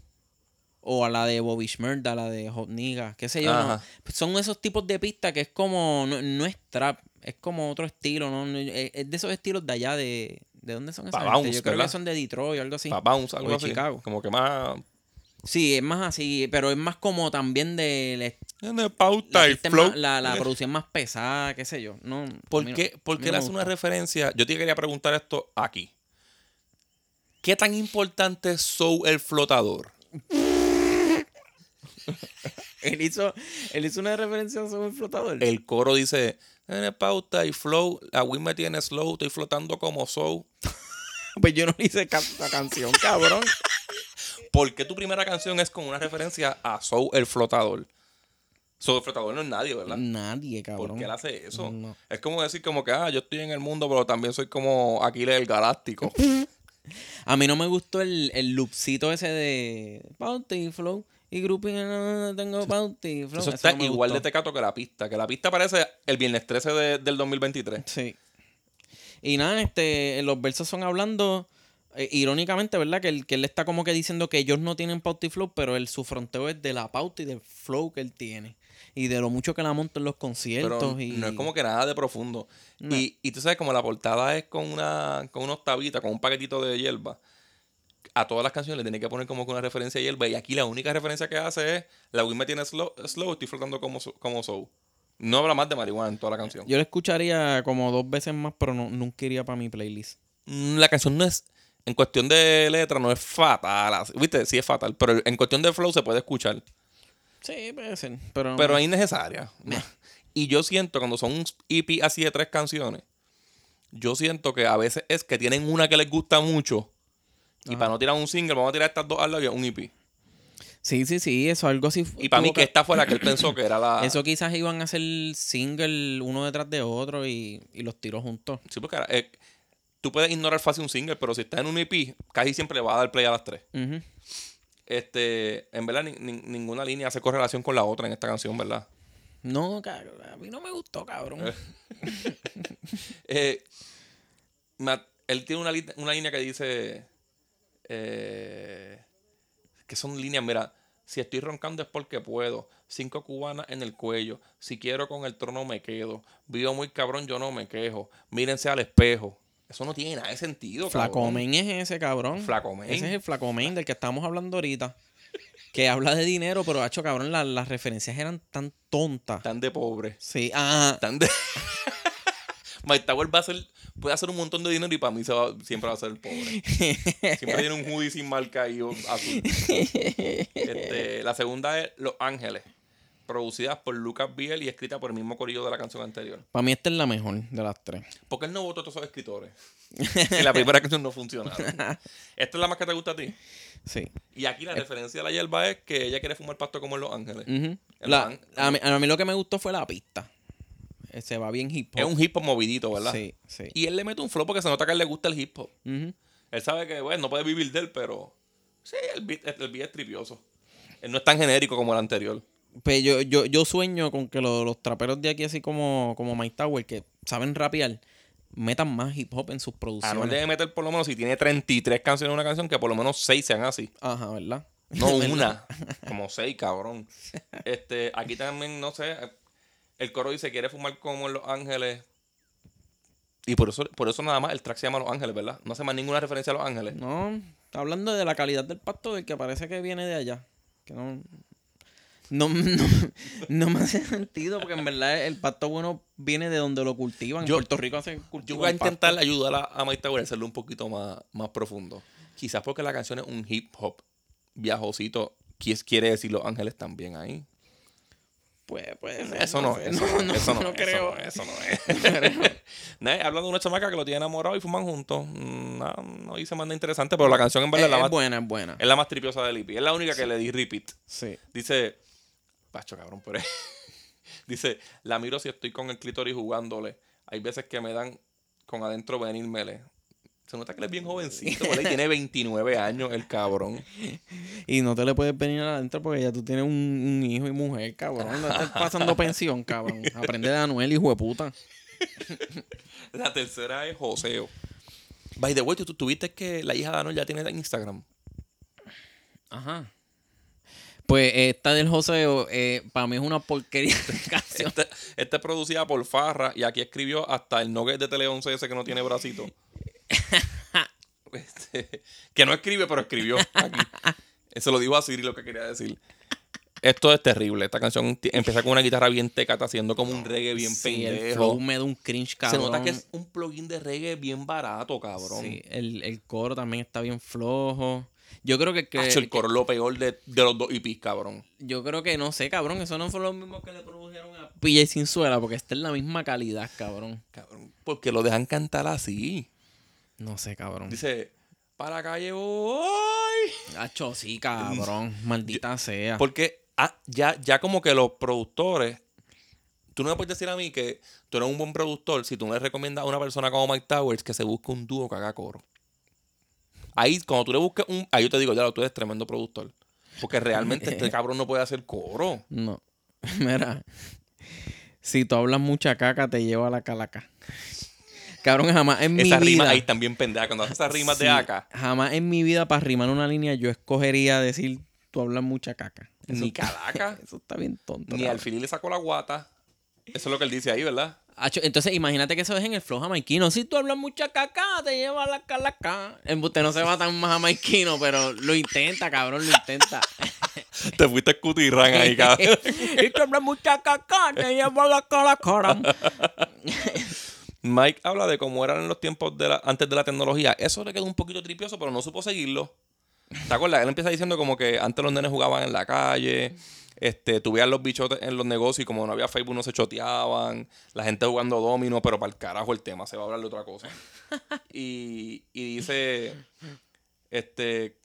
A: O a la de Bobby Shmurda, a la de Hot Nigga, qué sé yo. ¿no? Son esos tipos de pistas que es como, no, no es trap, es como otro estilo, ¿no? No, Es de esos estilos de allá, de... ¿De dónde son gente?
B: bounce,
A: Yo creo
B: ¿verdad?
A: que son de Detroit o algo así.
B: Pa' bounce,
A: O
B: algo
A: de
B: así.
A: Chicago.
B: Como que más...
A: Sí, es más así, pero es más como también de...
B: De pauta
A: La,
B: y flow.
A: más- la, la producción más pesada, qué sé yo. No,
B: ¿Por qué,
A: no
B: le
A: me
B: hace una referencia? Yo te quería preguntar esto aquí. ¿Qué tan importante es Soul el flotador?
A: Él hizo, él hizo una referencia sobre el flotador.
B: El coro dice, en pauta y flow, la Wii me tiene slow, estoy flotando como Soul.
A: Pues yo no hice caso a esa canción, cabrón.
B: ¿Por qué tu primera canción es con una referencia a Soul el flotador? Soul el flotador no es nadie, ¿verdad?
A: Nadie, cabrón.
B: ¿Por qué él hace eso?
A: No.
B: Es como decir como que, ah, yo estoy en el mundo, pero también soy como Aquiles el Galáctico.
A: A mí no me gustó el, el loopcito ese de Bounty Flow y Grouping, no, no tengo Bounty Flow.
B: Eso
A: Eso
B: está
A: no
B: igual de tecato que la pista. Que la pista parece el viernes 13 de- del 2023.
A: Sí. Y nada, este, los versos son hablando, eh, irónicamente, ¿verdad? Que él, que él está como que diciendo que ellos no tienen pauta y flow, pero el, su fronteo es de la pauta y del flow que él tiene. Y de lo mucho que la monta en los conciertos.
B: Pero
A: y...
B: no es como que nada de profundo.
A: No.
B: Y, y tú sabes, como la portada es con una, con una octavita, con un paquetito de hierba. A todas las canciones le tiene que poner como que una referencia a hierba. Y aquí la única referencia que hace es la Wii me tiene slow, slow estoy flotando como, como soul. No habla más de marihuana en toda la canción.
A: Yo lo escucharía como dos veces más, pero no, nunca iría para mi playlist.
B: Mm, La canción no es. En cuestión de letra, no es fatal. Viste, sí es fatal. Pero en cuestión de flow se puede escuchar.
A: Sí, puede ser. Pero,
B: Pero es innecesaria. Y yo siento, cuando son un EP así de tres canciones, yo siento que a veces es que tienen una que les gusta mucho. Y para no tirar un single, vamos a tirar estas dos al lado y un EP.
A: Sí, sí, sí, eso algo así.
B: Y para mí que esta fue la que él pensó que era la...
A: Eso quizás iban a hacer single uno detrás de otro y, y los tiró juntos.
B: Sí, porque eh, tú puedes ignorar fácil un single, pero si estás en un EP, casi siempre le va a dar play a las tres. Este, en verdad, ni- ni- ninguna línea hace correlación con la otra en esta canción, ¿verdad?
A: No, cabrón, a mí no me gustó, cabrón.
B: Eh, ma- él tiene una, una línea que dice eh, que son líneas, mira, si estoy roncando es porque puedo, cinco cubanas en el cuello, si quiero con el trono me quedo, vivo muy cabrón, yo no me quejo, mírense al espejo. Eso no tiene nada de sentido, cabrón.
A: Flacomen es ese, cabrón.
B: Flacomen.
A: Ese es el Flacomen del que estamos hablando ahorita. Que habla de dinero, pero, hacho, cabrón, la- las referencias eran tan tontas.
B: Tan de pobre.
A: Sí, ah,
B: Tan de... Mike Tower va a ser puede hacer un montón de dinero y para mí se va- siempre va a ser el pobre. Siempre tiene un hoodie sin marca y azul. Este, la segunda es Los Ángeles, producida por Lucas Biel y escrita por el mismo corillo de la canción anterior.
A: Para mí esta es la mejor de las tres.
B: ¿Por qué él no votó a todos esos escritores? En la primera canción no funcionaron. ¿Esta es la más que te gusta a ti?
A: Sí.
B: Y aquí la referencia de la hierba es que ella quiere fumar pasto como en Los Ángeles.
A: Ujú.
B: En
A: La-
B: Los Ángeles.
A: a, mí, a mí lo que me gustó fue la pista. Se va bien hip hop.
B: Es un hip hop movidito, ¿verdad?
A: Sí, sí.
B: Y él le mete un flow porque se nota que a él le gusta el hip hop. Él sabe que, bueno, no puede vivir de él, pero sí, el beat, el beat es tripioso. Él no es tan genérico como el anterior.
A: Pues yo, yo, yo sueño con que lo- los traperos de aquí, así como, como Mike Tower, que saben rapear, metan más hip hop en sus
B: Anuel
A: producciones.
B: debe meter por lo menos, si tiene 33 canciones en una canción, que por lo menos 6 sean así.
A: Ajá, ¿verdad?
B: No una, como 6, cabrón. Este, aquí también, no sé, el coro dice quiere fumar como en Los Ángeles. Y por eso, por eso nada más el track se llama Los Ángeles, ¿verdad? No hace más ninguna referencia a Los Ángeles.
A: No, está hablando de la calidad del pasto del que parece que viene de allá. Que no, no, no, no me hace sentido porque en verdad el pasto bueno viene de donde lo cultivan.
B: Yo-
A: en Puerto Rico hacen cultivo
B: Yo voy a
A: pasto.
B: intentar ayudar a, a Tower a hacerlo un poquito más, más profundo. Quizás porque la canción es un hip hop viajosito. Quiere decir Los Ángeles también ahí.
A: Pues, pues,
B: Eso no,
A: sé,
B: es, eso no,
A: no,
B: eso no,
A: no creo.
B: Eso no, eso no es. Hablando de una chamaca que lo tiene enamorado y fuman juntos. mm, No, no dice más nada interesante, pero la canción en verdad
A: Es,
B: la
A: es
B: más,
A: buena, es buena.
B: es la más tripiosa del EP. Es la única que le di repeat.
A: Sí.
B: Dice, Pacho, cabrón, pero Dice, la miro si estoy con el clítoris jugándole. Hay veces que me dan con adentro venírmele. Se nota que él es bien jovencito, tiene 29 años el cabrón.
A: Y no te le puedes venir adentro porque ya tú tienes un, un hijo y mujer, cabrón. No estás pasando pensión, cabrón. Aprende de Anuel, hijo de puta.
B: La tercera es Joseo. By the way, ¿tú, tú tuviste que la hija de Anuel ya tiene Instagram.
A: Ajá. Pues esta del Joseo, eh, para mí es una porquería de canción.
B: Esta esta es producida por Farra y aquí escribió hasta el nugget de Tele 11 ese que no tiene bracito. Este, que no escribe, pero escribió aquí. Eso lo dijo a Siri lo que quería decir. Esto es terrible. Esta canción empieza con una guitarra bien tecata, haciendo como un reggae bien
A: Sí, el
B: pendejo.
A: flow me da un cringe,
B: Se
A: cabrón.
B: nota que es un plugin de reggae bien barato, cabrón.
A: Sí, el, el coro también está bien flojo. Yo creo que, que-
B: Hacho, el coro es lo peor de, de los dos EPs, cabrón.
A: yo creo que no sé, cabrón, eso no fue lo mismo que le produjeron a PJ Sinzuela, porque está en la misma calidad, cabrón.
B: Cabrón, porque lo dejan cantar así.
A: No sé, cabrón.
B: Dice, para la calle voy.
A: Hacho, sí, cabrón. Maldita sea.
B: Porque ah, ya, ya como que los productores, tú no me puedes decir a mí que tú eres un buen productor si tú no le recomiendas a una persona como Mike Towers que se busque un dúo que haga coro. Ahí, cuando tú le busques un... Ahí yo te digo, ya, tú eres tremendo productor. Porque realmente este cabrón no puede hacer coro.
A: No. Mira. Si tú hablas mucha caca, te lleva a la calaca. Cabrón, jamás en mi
B: Esas
A: vida.
B: rimas ahí también pendejas. Cuando haces esas rimas de acá,
A: Jamás en mi vida, para rimar una línea, yo escogería decir tú hablas mucha caca. Eso
B: ni calaca,
A: Eso está bien tonto.
B: ni
A: cabrón.
B: al fin le sacó la guata. Eso es lo que él dice ahí, ¿verdad?
A: Entonces, imagínate que eso es en el flow jamaiquino. Si tú hablas mucha caca, te lleva a la calaca. Usted no se va tan más jamaiquino, pero lo intenta, cabrón, lo intenta.
B: Te fuiste cutirran ahí, cabrón.
A: y tú hablas mucha caca, te lleva a la calaca.
B: Mike habla de cómo eran los tiempos antes de la tecnología. Eso le quedó un poquito tripioso, pero no supo seguirlo. ¿Te acuerdas? Él empieza diciendo como que antes los nenes jugaban en la calle, este, los bichotes en los negocios y como no había Facebook no se choteaban, la gente jugando domino, pero para el carajo el tema, se va a hablar de otra cosa. Y, dice, este,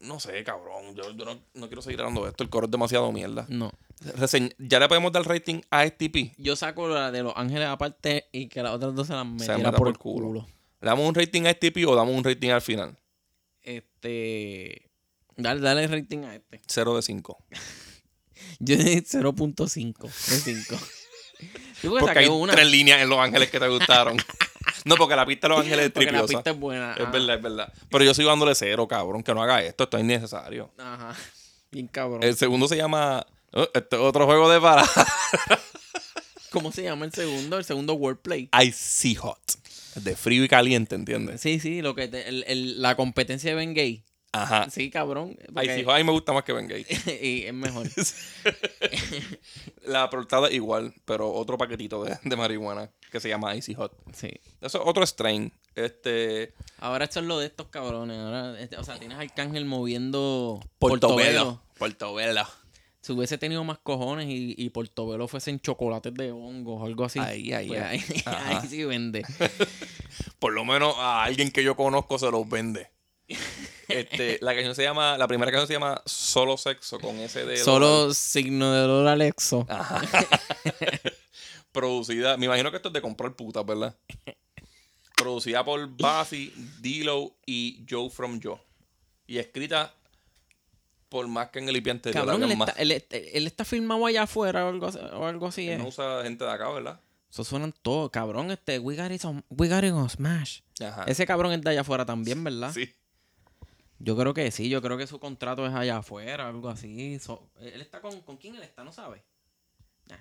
B: no sé, cabrón, yo, yo no, no quiero seguir hablando de esto, el coro es demasiado mierda.
A: No.
B: Reseñ- ya le podemos dar rating a STP.
A: Yo saco la de Los Ángeles aparte y que las otras dos se las metiera por,
B: por
A: el
B: culo.
A: culo.
B: ¿Le damos un rating a STP o damos un rating al final?
A: Este. Dale, dale rating a este.
B: 0 de 5.
A: Yo di 0.5 de 5. Yo porque saqué
B: hay
A: una.
B: tres líneas en Los Ángeles que te gustaron. no, porque la pista de Los Ángeles es
A: porque la
B: tripiosa.
A: pista es buena.
B: Es verdad, es verdad. Pero yo sigo dándole cero, cabrón, que no haga esto. Esto es innecesario.
A: Ajá. Bien cabrón.
B: El segundo se llama... este es otro juego de para.
A: ¿Cómo se llama el segundo? El segundo wordplay.
B: I see hot. De frío y caliente, ¿entiendes?
A: Sí, sí, lo que te- el- el- la competencia de Ben Gay.
B: Ajá.
A: Sí, cabrón. Porque-
B: sí, a mí me gusta más que Ben Gay.
A: y es mejor.
B: La portada igual, pero otro paquetito de, de marihuana que se llama Icy Hot.
A: Sí.
B: Eso es otro strain. Este.
A: Ahora esto es lo de estos cabrones. Ahora, este, o sea, tienes a Arcángel moviendo
B: Portobelo. Portobelo.
A: Si hubiese tenido más cojones y, y Portobelo fuesen chocolates de hongos o algo así. Pues
B: ay.
A: ahí,
B: Ajá.
A: ahí sí vende.
B: Por lo menos a alguien que yo conozco se los vende. Este, la canción se llama, la primera canción se llama Solo Sexo con ese de
A: Solo signo de dolor Alexo.
B: Ajá. Producida, me imagino que esto es de comprar putas, ¿verdad? Producida por Buffy, D-Lo y Joe From Joe. Y escrita por más que en el IP anterior.
A: Cabrón, él
B: más.
A: está, él, él está filmado allá afuera o algo, así- o algo así.
B: Él no usa gente de acá, ¿verdad?
A: Eso suenan todo, cabrón. Este, we got it on, we got it on Smash.
B: Ajá.
A: Ese cabrón es de allá afuera también, ¿verdad?
B: Sí.
A: Yo creo que sí, yo creo que su contrato es allá afuera, algo así. So- él está con, ¿con quién él está? ¿No sabe?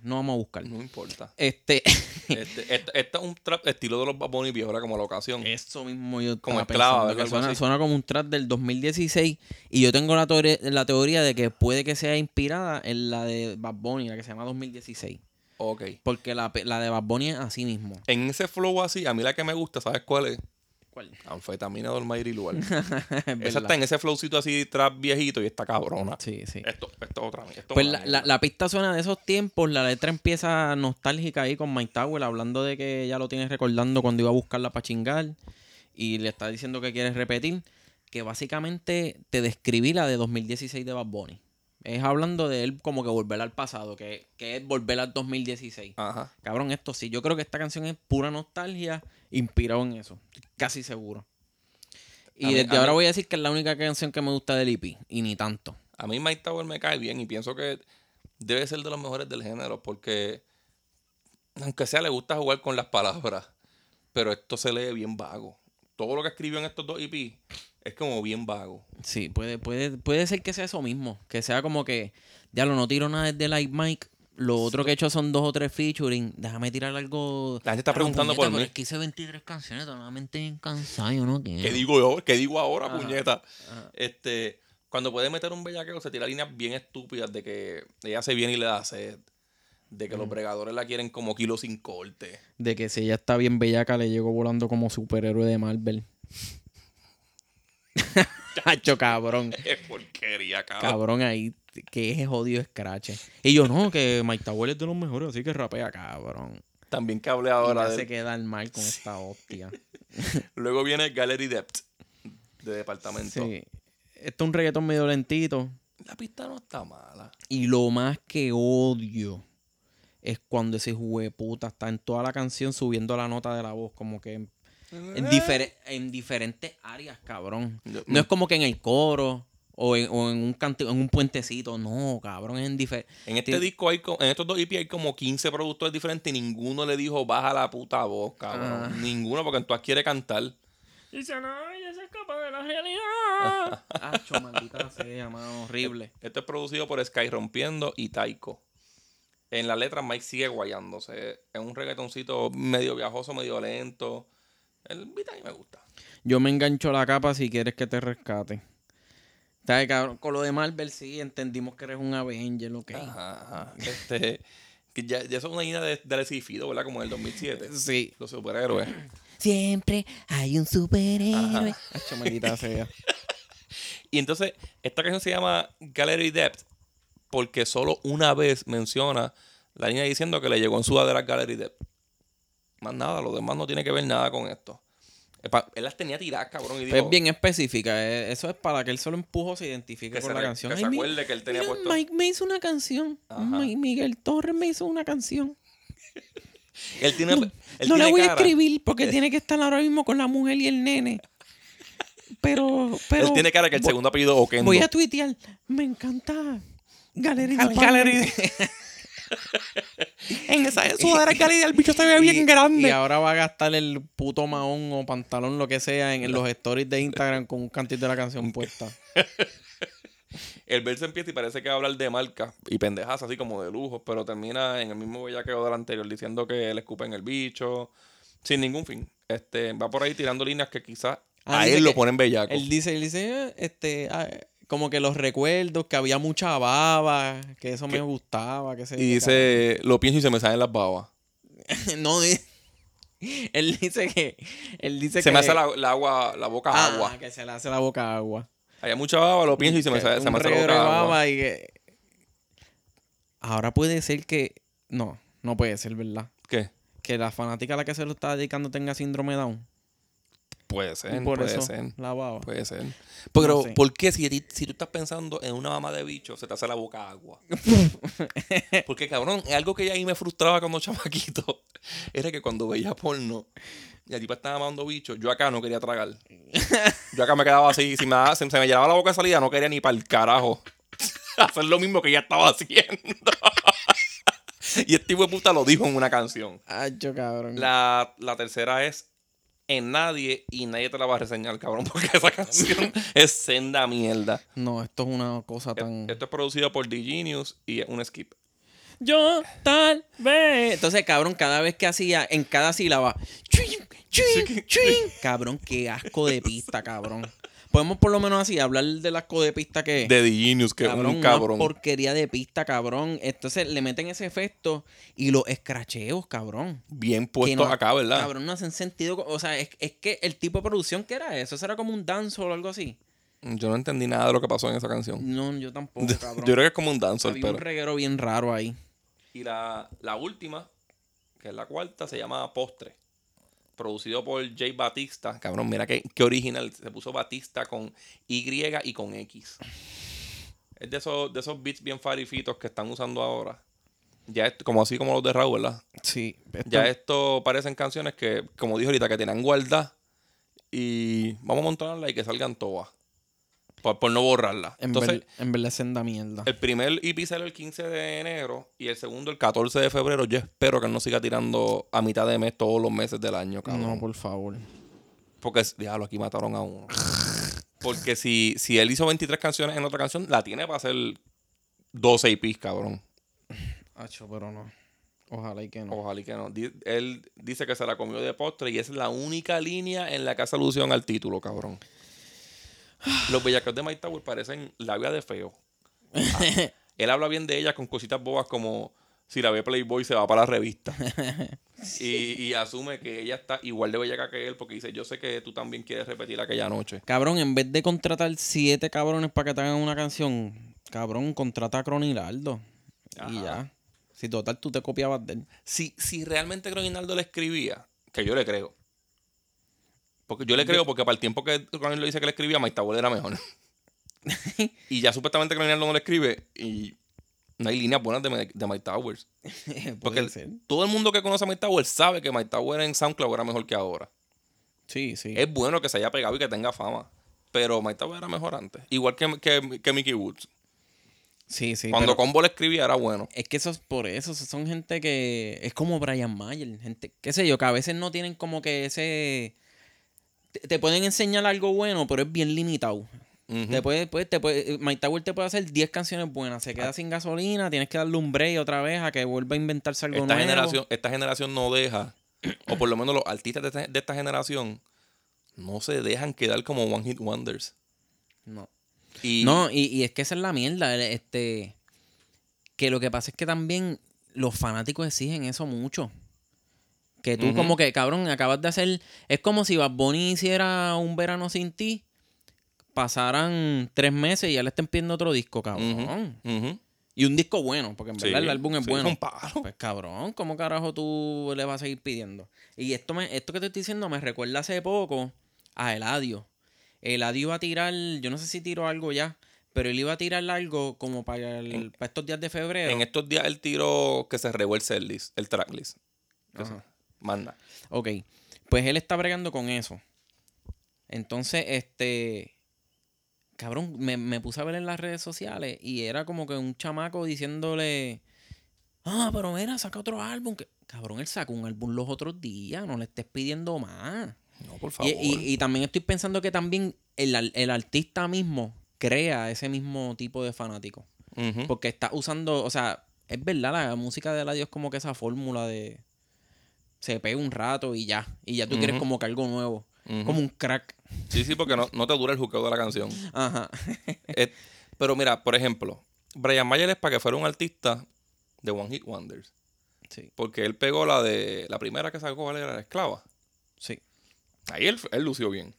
A: No vamos a buscar.
B: No importa.
A: Este,
B: Este, este, este es un trap estilo de los viejos, ¿verdad? Como la ocasión.
A: eso mismo yo
B: Como esclava,
A: suena, suena como un trap del 2016 y yo tengo la, teoría, la teoría de que puede que sea inspirada en la de Bad Bunny, la que se llama 2016.
B: Ok.
A: Porque la, la de Bad Bunny es así mismo.
B: En ese flow así, a mí la que me gusta, ¿sabes cuál es?
A: ¿Cuál?
B: Anfetamina del Mayri Lugar.
A: Es
B: Esa está en ese flowcito así trap viejito y está cabrona.
A: Sí, sí.
B: Esto, esto es otra. Esto
A: Pues
B: es
A: la, la pista suena de esos tiempos, la letra empieza nostálgica ahí con Mike Tower, hablando de que ya lo tienes recordando cuando iba a buscarla para chingar y le está diciendo que quieres repetir, que básicamente te describí la de 2016 de Bad Bunny. Es hablando de él como que volver al pasado, que, que es volver al 2016.
B: Ajá.
A: Cabrón, esto sí, yo creo que esta canción es pura nostalgia, inspirado en eso, casi seguro. Y
B: A
A: desde ahora
B: mí-
A: voy a decir que es la única canción que me gusta del EP, y ni tanto.
B: A mí Mike Tower me cae bien y pienso que debe ser de los mejores del género porque, aunque sea, le gusta jugar con las palabras, pero esto se lee bien vago. Todo lo que escribió en estos dos EP es como bien vago.
A: Sí, puede, puede, puede ser que sea eso mismo. Que sea como que, ya lo no tiro nada desde Light Mike. Lo otro que he hecho son dos o tres featuring. Déjame tirar algo.
B: La gente está preguntando
A: puñeta,
B: por mí.
A: Es que hice 23 canciones, totalmente bien cansado, yo no quiero.
B: ¿Qué digo yo? ¿Qué digo ahora,
A: Ajá.
B: puñeta?
A: Ajá.
B: Este, cuando puede meter un bellaqueo, se tira líneas bien estúpidas de que ella se viene y le da sed. De que los bregadores la quieren como kilo sin corte.
A: De que si ella está bien bellaca, le llegó volando como superhéroe de Marvel. Chacho, cabrón.
B: Qué porquería, cabrón.
A: Cabrón ahí, que es jodido scratch. Y yo no, que Mike Tower es de los mejores, así que rapea, cabrón.
B: También que hablé ahora de
A: hace quedar mal con esta hostia.
B: Luego viene Gallery Depth de departamento.
A: Sí. Esto es un reggaetón medio lentito.
B: La pista no está mala.
A: Y lo más que odio es cuando ese puta está en toda la canción subiendo la nota de la voz, como que en, en en diferentes áreas, cabrón. No es como que en el coro o en, o en un canti- en un puentecito, no, cabrón, es en diferentes.
B: En este disco hay en estos dos EP hay como 15 productores diferentes y ninguno le dijo baja la puta voz, cabrón.
A: Ah.
B: Ninguno, porque entonces quiere cantar.
A: Dice, no, ella se escapa de la realidad. Acho, maldita sea, mano, horrible.
B: Esto es producido por Sky Rompiendo y Taiko. En la letra Mike sigue guayándose. Es un reggaetoncito medio viajoso, medio lento. El beat a mí me gusta.
A: Yo me engancho la capa si quieres que te rescate. ¿Sabes, cabrón? Con lo de Marvel sí entendimos que eres un Avenger, ok.
B: Ajá, ajá. Este, que ya, ya es una línea de, de Cifido, ¿verdad? Como en el 2007.
A: Sí.
B: Los superhéroes.
A: Siempre hay un superhéroe. Maldita sea.
B: Y entonces, esta canción se llama Gallery Depth porque solo una vez menciona la niña diciendo que le llegó en sudadera Gallery Depth. Más nada, lo demás no tiene que ver nada con esto. Él las tenía tiradas, cabrón, y dijo
A: Es bien específica. eh, Eso es para que él solo empujó se identifique
B: que,
A: con la canción.
B: que
A: Ay,
B: se acuerde que él tenía
A: mira,
B: puesto...
A: Mike me hizo una canción.
B: Ajá.
A: Mi- Miguel Torres me hizo una canción.
B: Él tiene,
A: No,
B: él
A: no
B: tiene
A: la voy a escribir porque tiene que estar ahora mismo con la mujer y el nene. Pero, pero
B: Él tiene cara que el
A: voy-
B: segundo apellido Oquendo.
A: voy a tuitear. Me encanta Gallery
B: Gal-
A: Department.
B: Gallery En esa sudadera Gallery el bicho se ve bien
A: Y-
B: grande.
A: Y ahora va a gastar el puto mahón o pantalón, lo que sea, en, en los stories de Instagram con un cantito de la canción puesta.
B: El verso empieza y parece que va a hablar de marca y pendejas así como de lujo, pero termina en el mismo bellaqueo del anterior diciendo que le escupen el bicho, sin ningún fin. Este, va por ahí tirando líneas que quizás
A: Ah,
B: a él lo
A: que-
B: ponen bellaco.
A: Él dice, él dice, eh, este, ah, como que los recuerdos, que había mucha baba, que eso me gustaba, que se
B: Y dice, lo pienso y se me salen las babas.
A: no, él dice que, él dice
B: Se
A: que,
B: me hace la, la agua, la boca
A: Ah,
B: agua.
A: que se le hace la boca agua.
B: Hay mucha baba, lo pienso y se me, sale- se me hace la boca agua.
A: y que- Ahora puede ser que, no, no puede ser, ¿verdad?
B: ¿Qué?
A: Que la fanática a la que se lo está dedicando tenga síndrome Down.
B: Puede ser,
A: por
B: puede
A: eso
B: ser.
A: la baba.
B: Puede ser. Pero,
A: sé.
B: ¿por qué si, si tú estás pensando en una mamá de bicho, se te hace la boca agua? Porque, cabrón, algo que a mí me frustraba cuando chamaquito. Era que cuando veía porno y la tipa estaba mamando bicho, yo acá no quería tragar. Yo acá me quedaba así. Si me, daba- se, se me llenaba la boca de salida, no quería ni para el carajo hacer lo mismo que ella estaba haciendo. y este tipo de puta lo dijo en una canción.
A: Ay, yo cabrón.
B: La, la tercera es En Nadie y nadie te la va a reseñar, cabrón, porque esa canción es senda mierda.
A: No, esto es una cosa tan...
B: Esto es producido por The Genius y es un skip.
A: Yo tal vez. Entonces, cabrón, cada vez que hacía, en cada sílaba. chuin, chuin, chuin. Cabrón, qué asco de pista, cabrón. Podemos por lo menos así hablar del asco de pista que es.
B: De The Genius, que es
A: Cabrón,
B: un
A: una
B: cabrón.
A: porquería de pista, cabrón. Entonces le meten ese efecto y los escracheos, cabrón.
B: Bien
A: Que
B: puesto
A: no-
B: acá, ¿verdad?
A: Cabrón, no hacen sentido. O sea, es, es que el tipo de producción que era eso, eso era como un dance o algo así.
B: Yo no entendí nada de lo que pasó en esa canción.
A: No, yo tampoco,
B: Yo creo que es como un dancehall,
A: Había
B: pero.
A: un reguero bien raro ahí.
B: Y la, la última, que es la cuarta, se llama Postre. Producido por Jay Batista. Cabrón, mira qué, qué original. Se puso Batista con Y y con X. Es de esos, de esos beats bien farifitos que están usando ahora. Ya como así como los de Raúl, ¿verdad?
A: Sí. esto-
B: Ya esto parecen canciones que, como dijo ahorita, que tenían guardada. Y vamos a montarla y que salgan todas. Por, por no borrarla.
A: En,
B: Entonces,
A: en verdad senda mierda.
B: el primer EP sale el 15 de enero y el segundo el 14 de febrero. Yo espero que él no siga tirando a mitad de mes todos los meses del año, cabrón.
A: No, por favor.
B: Porque, diablo, aquí mataron a uno. Porque si, si él hizo 23 canciones en otra canción, la tiene para hacer 12 EPs, cabrón.
A: Hacho, pero no. Ojalá y que no.
B: Ojalá y que no. Él dice que se la comió de postre y esa es la única línea en la que hace alusión al título, cabrón. Los bellacos de Mike Tower parecen labia de feo. Ah, él habla bien de ella con cositas bobas como si la ve Playboy se va para la revista. y, y asume que ella está igual de bellaca que él porque dice, yo sé que tú también quieres repetir aquella noche.
A: Cabrón, en vez de contratar siete cabrones para que te hagan una canción, cabrón, contrata a Cronilaldo. Y ya. Si total tú te copiabas de él.
B: Si, si realmente Croninaldo le escribía, que yo le creo. Porque yo le creo porque para el tiempo que Croninaldo dice que le escribía, Mike Tower era mejor. y ya supuestamente Croninaldo no le escribe y no hay líneas buenas de, de Mike Towers. Porque el- todo el mundo que conoce a Mike Towers sabe que Mike Tower en SoundCloud era mejor que ahora.
A: Sí, sí.
B: Es bueno que se haya pegado y que tenga fama. Pero Mike Tower era mejor antes. Igual que, que, que Mickey Woods.
A: sí, sí.
B: Cuando Combo le escribía era bueno.
A: Es que eso es por eso. Son gente que. Es como Brian Mayer. Gente, qué sé yo, que a veces no tienen como que ese. Te, pueden enseñar algo bueno, pero es bien limitado.
B: Ujú.
A: Te puede, pues, te puede, Mike Tower te puede hacer 10 canciones buenas. Se
B: Ah.
A: queda sin gasolina, tienes que darle un break otra vez a que vuelva a inventarse algo
B: esta
A: nuevo.
B: generación, esta generación no deja, o por lo menos los artistas de esta, de esta generación, no se dejan quedar como One Hit Wonders.
A: No.
B: Y
A: No, y, y es que esa es la mierda. Este, que lo que pasa es que también los fanáticos exigen eso mucho. Que tú como que, cabrón, acabas de hacer... Es como si Bad Bunny hiciera un verano sin ti, pasaran tres meses y ya le estén pidiendo otro disco, cabrón. Y un disco bueno, porque en
B: Sí,
A: verdad el álbum es
B: sí,
A: bueno.
B: es un palo.
A: Pues cabrón, ¿cómo carajo tú le vas a seguir pidiendo? Y esto me, esto que te estoy diciendo me recuerda hace poco a Eladio. Eladio iba a tirar, yo no sé si tiró algo ya, pero él iba a tirar algo como para, el-
B: En-
A: para estos días de febrero.
B: En estos días el tiro que se regó el el tracklist. Manda.
A: Ok, pues él está bregando con eso. Entonces, este. Cabrón, me, me puse a ver en las redes sociales y era como que un chamaco diciéndole. Ah, pero mira, saca otro álbum. Que... Cabrón, él sacó un álbum los otros días, no le estés pidiendo más.
B: No, por favor.
A: y- y también estoy pensando que también el, el artista mismo crea ese mismo tipo de fanático. Porque está usando, o sea, es verdad, la música de la Dios como que esa fórmula de se pega un rato y ya. Y ya tú quieres como que algo nuevo. Como un crack.
B: Sí, sí, porque no, no te dura el juqueo de la canción.
A: Ajá.
B: Eh, pero mira, por ejemplo, Brian Mayer es para que fuera un artista de One Hit Wonders.
A: Sí,
B: Porque él pegó la de. La primera que sacó, ¿cuál era? La esclava.
A: sí.
B: Ahí él, él lució bien.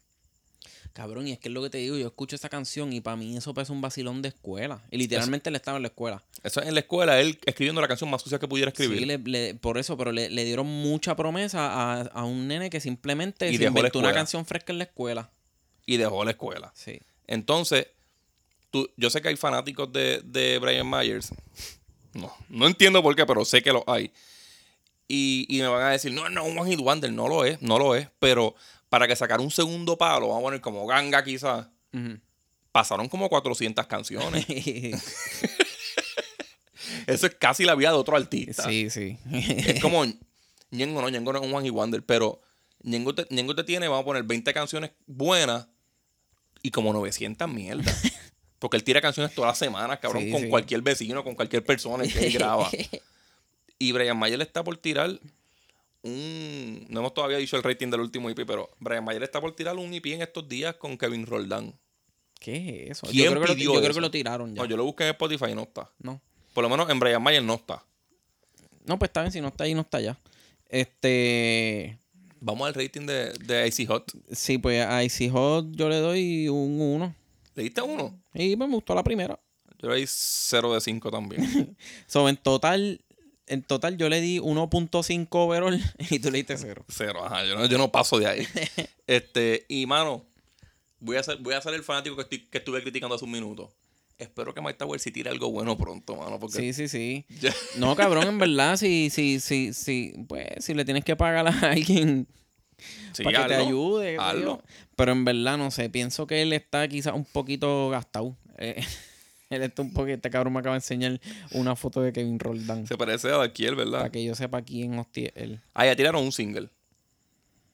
A: Cabrón, y es que es lo que te digo, yo escucho esa canción y para mí eso parece un vacilón de escuela. Y literalmente él estaba en la escuela.
B: Eso es en la escuela, él escribiendo la canción más sucia que pudiera escribir.
A: Sí, le- le- por eso, pero le, le dieron mucha promesa a, a un nene que simplemente
B: Y
A: se inventó una canción fresca en la escuela.
B: Y dejó la escuela.
A: Sí.
B: Entonces, tú, yo sé que hay fanáticos de, de Brian Myers. No, no entiendo por qué, pero sé que los hay. Y, y me van a decir, no, no, un One Hit Wonder. No lo es, no lo es. Pero para que sacar un segundo palo, vamos a poner como ganga quizás, pasaron como 400 canciones. Eso es casi la vida de otro artista.
A: sí, sí.
B: Es como Ñengo no, Ñengo no es un One Wonder, pero Ñengo te, Ñengo te tiene, vamos a poner 20 canciones buenas y como 900 mierdas. Porque él tira canciones todas las semanas, cabrón,
A: Sí,
B: con
A: sí.
B: cualquier vecino, con cualquier persona que él graba. Y Brian Mayer está por tirar un... No hemos todavía dicho el rating del último EP, pero Brian Mayer está por tirar un EP en estos días con Kevin Roldán.
A: ¿Qué es eso?
B: ¿Quién
A: Yo creo, que lo, yo creo que lo tiraron ya.
B: No, yo lo busqué en Spotify y no está.
A: No.
B: Por lo menos en Brian Mayer no está.
A: No, pues está bien, si no está ahí, no está allá. Este.
B: Vamos al rating de, de Icy Hot.
A: Sí, pues a Icy Hot yo le doy un 1.
B: ¿Le diste uno?
A: Y me gustó la primera.
B: Yo le di 0 de 5 también.
A: So, en total, en total yo le di 1.5 overall y tú le diste 0.
B: Cero, ajá. Yo no, yo no paso de ahí. este, y mano, voy a ser, voy a ser el fanático que, estoy, que estuve criticando hace un minuto. Espero que Mike Tower sí tire algo bueno pronto, mano. Porque
A: Sí, sí, sí.
B: ya-
A: No, cabrón, en verdad, si, si, si, si, pues, si le tienes que pagar a alguien
B: sí,
A: para que te ayude. Pero en verdad, no sé, pienso que él está quizás un poquito gastado. Eh, él está un poquito, este cabrón me acaba de enseñar una foto de Kevin Roldán.
B: Se parece a Daquiel,
A: Para
B: ¿verdad?
A: que yo sepa quién hostia él.
B: Ah, ya tiraron un single.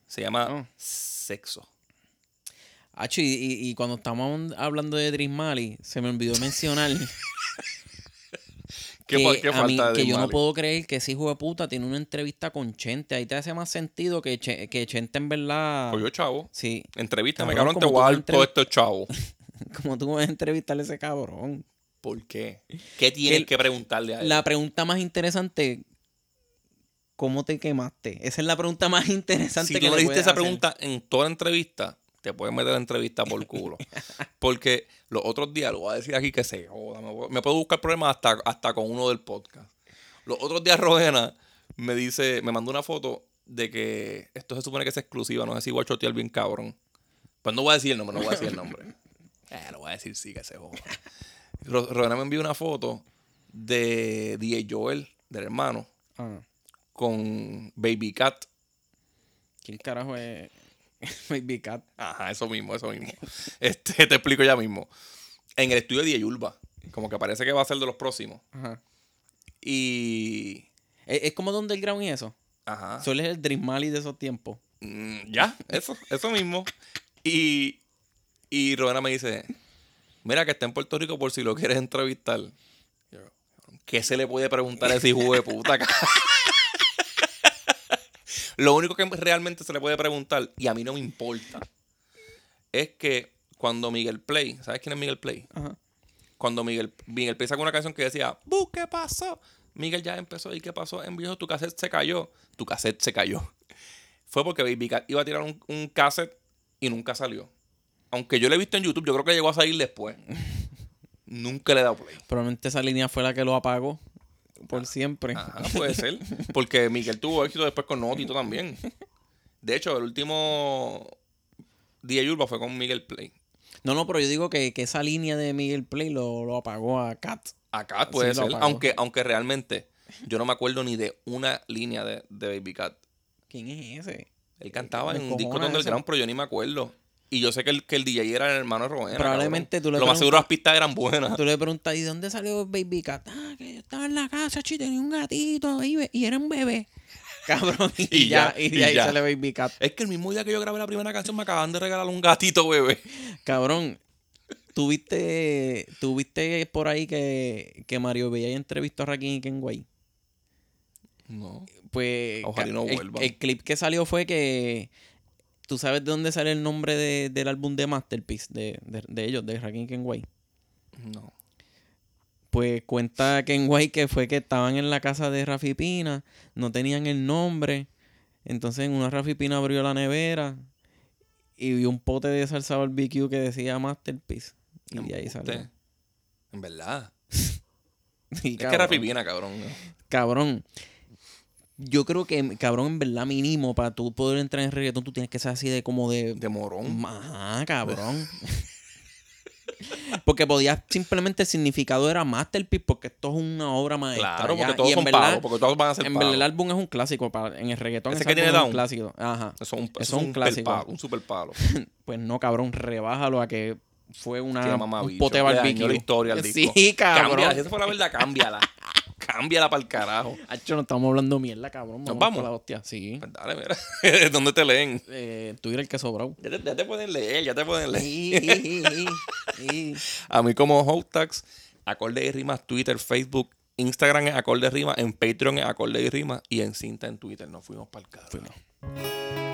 B: Se llama
A: Oh.
B: Sexo.
A: Hacho, y, y- y cuando estamos hablando de Dream Mali, se me olvidó mencionar
B: ¿Qué,
A: que,
B: qué
A: a mí-
B: de
A: que yo no puedo creer que ese hijo de puta tiene una entrevista con Chente. Ahí te hace más sentido que, Che- que Chente en verdad...
B: Oye, chavo.
A: Sí,
B: Entrevístame,
A: Cabrón,
B: cabrón, te voy a dar
A: me
B: todo esto, chavo.
A: como tú vas a entrevistarle a ese cabrón.
B: ¿Por qué? ¿Qué tienes
A: Que
B: que preguntarle a él?
A: La pregunta más interesante, ¿cómo te quemaste? Esa es la pregunta más interesante
B: si
A: que
B: tú
A: le puedes
B: esa
A: hacer.
B: pregunta en toda la entrevista, te puedes meter la entrevista por culo. Porque los otros días, lo voy a decir aquí que se joda, me, puedo- buscar problemas hasta, hasta con uno del podcast. Los otros días Rogena me dice, me mandó una foto de que esto se supone que es exclusiva, no sé si voy a chotear bien cabrón. Pues no voy a decir el nombre, no voy a decir el nombre. Eh, lo voy a decir sí que se joda. Ro- Rogena me envió una foto de DJ Joel, del hermano,
A: Ah,
B: con Baby Cat.
A: ¿Quién carajo es Baby Cat?
B: Ajá, eso mismo, eso mismo. Este, te explico ya mismo. En el estudio de Yulba, como que parece que va a ser de los próximos.
A: Ajá.
B: Y.
A: Es, es como Underground y eso.
B: Ajá.
A: Suele ser el Dream Mali de esos tiempos.
B: Mm, ya, eso, eso mismo. Y. Y Rowena me dice: Mira, que está en Puerto Rico por si lo quieres entrevistar. Yo, ¿Qué se le puede preguntar a ese hijo de puta? lo único que realmente se le puede preguntar, y a mí no me importa, es que cuando Miguel Play, ¿sabes quién es Miguel Play?
A: Ajá.
B: cuando Miguel, Miguel Play sacó una canción que decía, "Bu, ¿qué pasó? Miguel ya empezó, ¿y qué pasó? En viejo, tu cassette se cayó. Tu cassette se cayó. Fue porque Baby Cat iba a tirar un, un cassette y nunca salió. Aunque yo lo he visto en YouTube, yo creo que llegó a salir después. nunca le he dado play.
A: Probablemente esa línea fue la que lo apagó por siempre.
B: Ajá, puede ser. Porque Miguel tuvo éxito después con Notito también. De hecho, el último día Yurba fue con Miguel Play.
A: No, no, pero yo digo que, que esa línea de Miguel Play lo, lo apagó a Cat.
B: Acá puede
A: Sí, lo
B: ser, aunque, aunque realmente yo no me acuerdo ni de una línea de, de Baby Cat.
A: ¿Quién es ese?
B: Él cantaba en un disco
A: encojona
B: de underground,
A: eso.
B: pero yo ni me acuerdo. Y yo sé que el, que el DJ era el hermano de.
A: Probablemente
B: cabrón.
A: tú le
B: Lo más seguro las pistas eran buenas.
A: Tú le preguntas, ¿y de dónde salió Baby Cat? Ah, que yo estaba en la casa, chi, tenía un gatito y, y era un bebé. Cabrón, y,
B: Y
A: ya,
B: ya,
A: y de
B: y
A: ahí
B: ya.
A: sale Baby Cat.
B: Es que el mismo día que yo grabé la primera canción me acaban de regalar un gatito, bebé.
A: Cabrón, ¿tuviste, tuviste por ahí que, que Mario Bella entrevistó a Rakim y Kenway?
B: No.
A: Pues
B: Ojalá no
A: el,
B: vuelvan.
A: el clip que salió fue que ¿Tú sabes de dónde sale el nombre de- del álbum de Masterpiece de, de, de ellos, de Rakim Kenway?
B: No.
A: Pues cuenta Kenway que fue que estaban en la casa de Rafi Pina, no tenían el nombre. Entonces en una Rafi Pina abrió la nevera y vio un pote de salsa barbecue que decía Masterpiece. Y de ahí salió.
B: En verdad.
A: Y,
B: Es que era pipina, cabrón.
A: Cabrón. Yo creo que, cabrón, en verdad mínimo para tú poder entrar en reggaetón tú tienes que ser así de como de...
B: De morón.
A: Ajá, cabrón. porque podías simplemente el significado era masterpiece porque esto es una obra maestra.
B: Claro,
A: ya.
B: porque todos
A: Y en
B: son
A: verdad,
B: palos, porque todos van a ser
A: En verdad el álbum es un clásico. para- en el reggaetón
B: ¿Ese que tiene
A: es un clásico. Ajá.
B: Eso es un,
A: Eso
B: eso
A: es un
B: un,
A: clásico.
B: palo, un super palo.
A: Pues no, cabrón, rebájalo a que fue una, un pote barbecue.
B: la historia al disco.
A: Sí, cabrón.
B: Cámbiala, si esa fue la verdad, cámbiala. Cámbiala para el carajo.
A: Hacho, no estamos hablando mierda, cabrón.
B: ¿Nos vamos?
A: pa' la hostia. Sí.
B: Pues dale, mira. ¿Dónde te leen?
A: Eh, Twitter el que sobró.
B: Ya te, ya te pueden leer, ya te pueden leer. A mí como Hotax, Acorde y Rimas, Twitter, Facebook, Instagram es Acorde y Rimas, en Patreon es Acorde y Rimas y en Cinta en Twitter. Nos fuimos para el carajo.
A: Fuimos.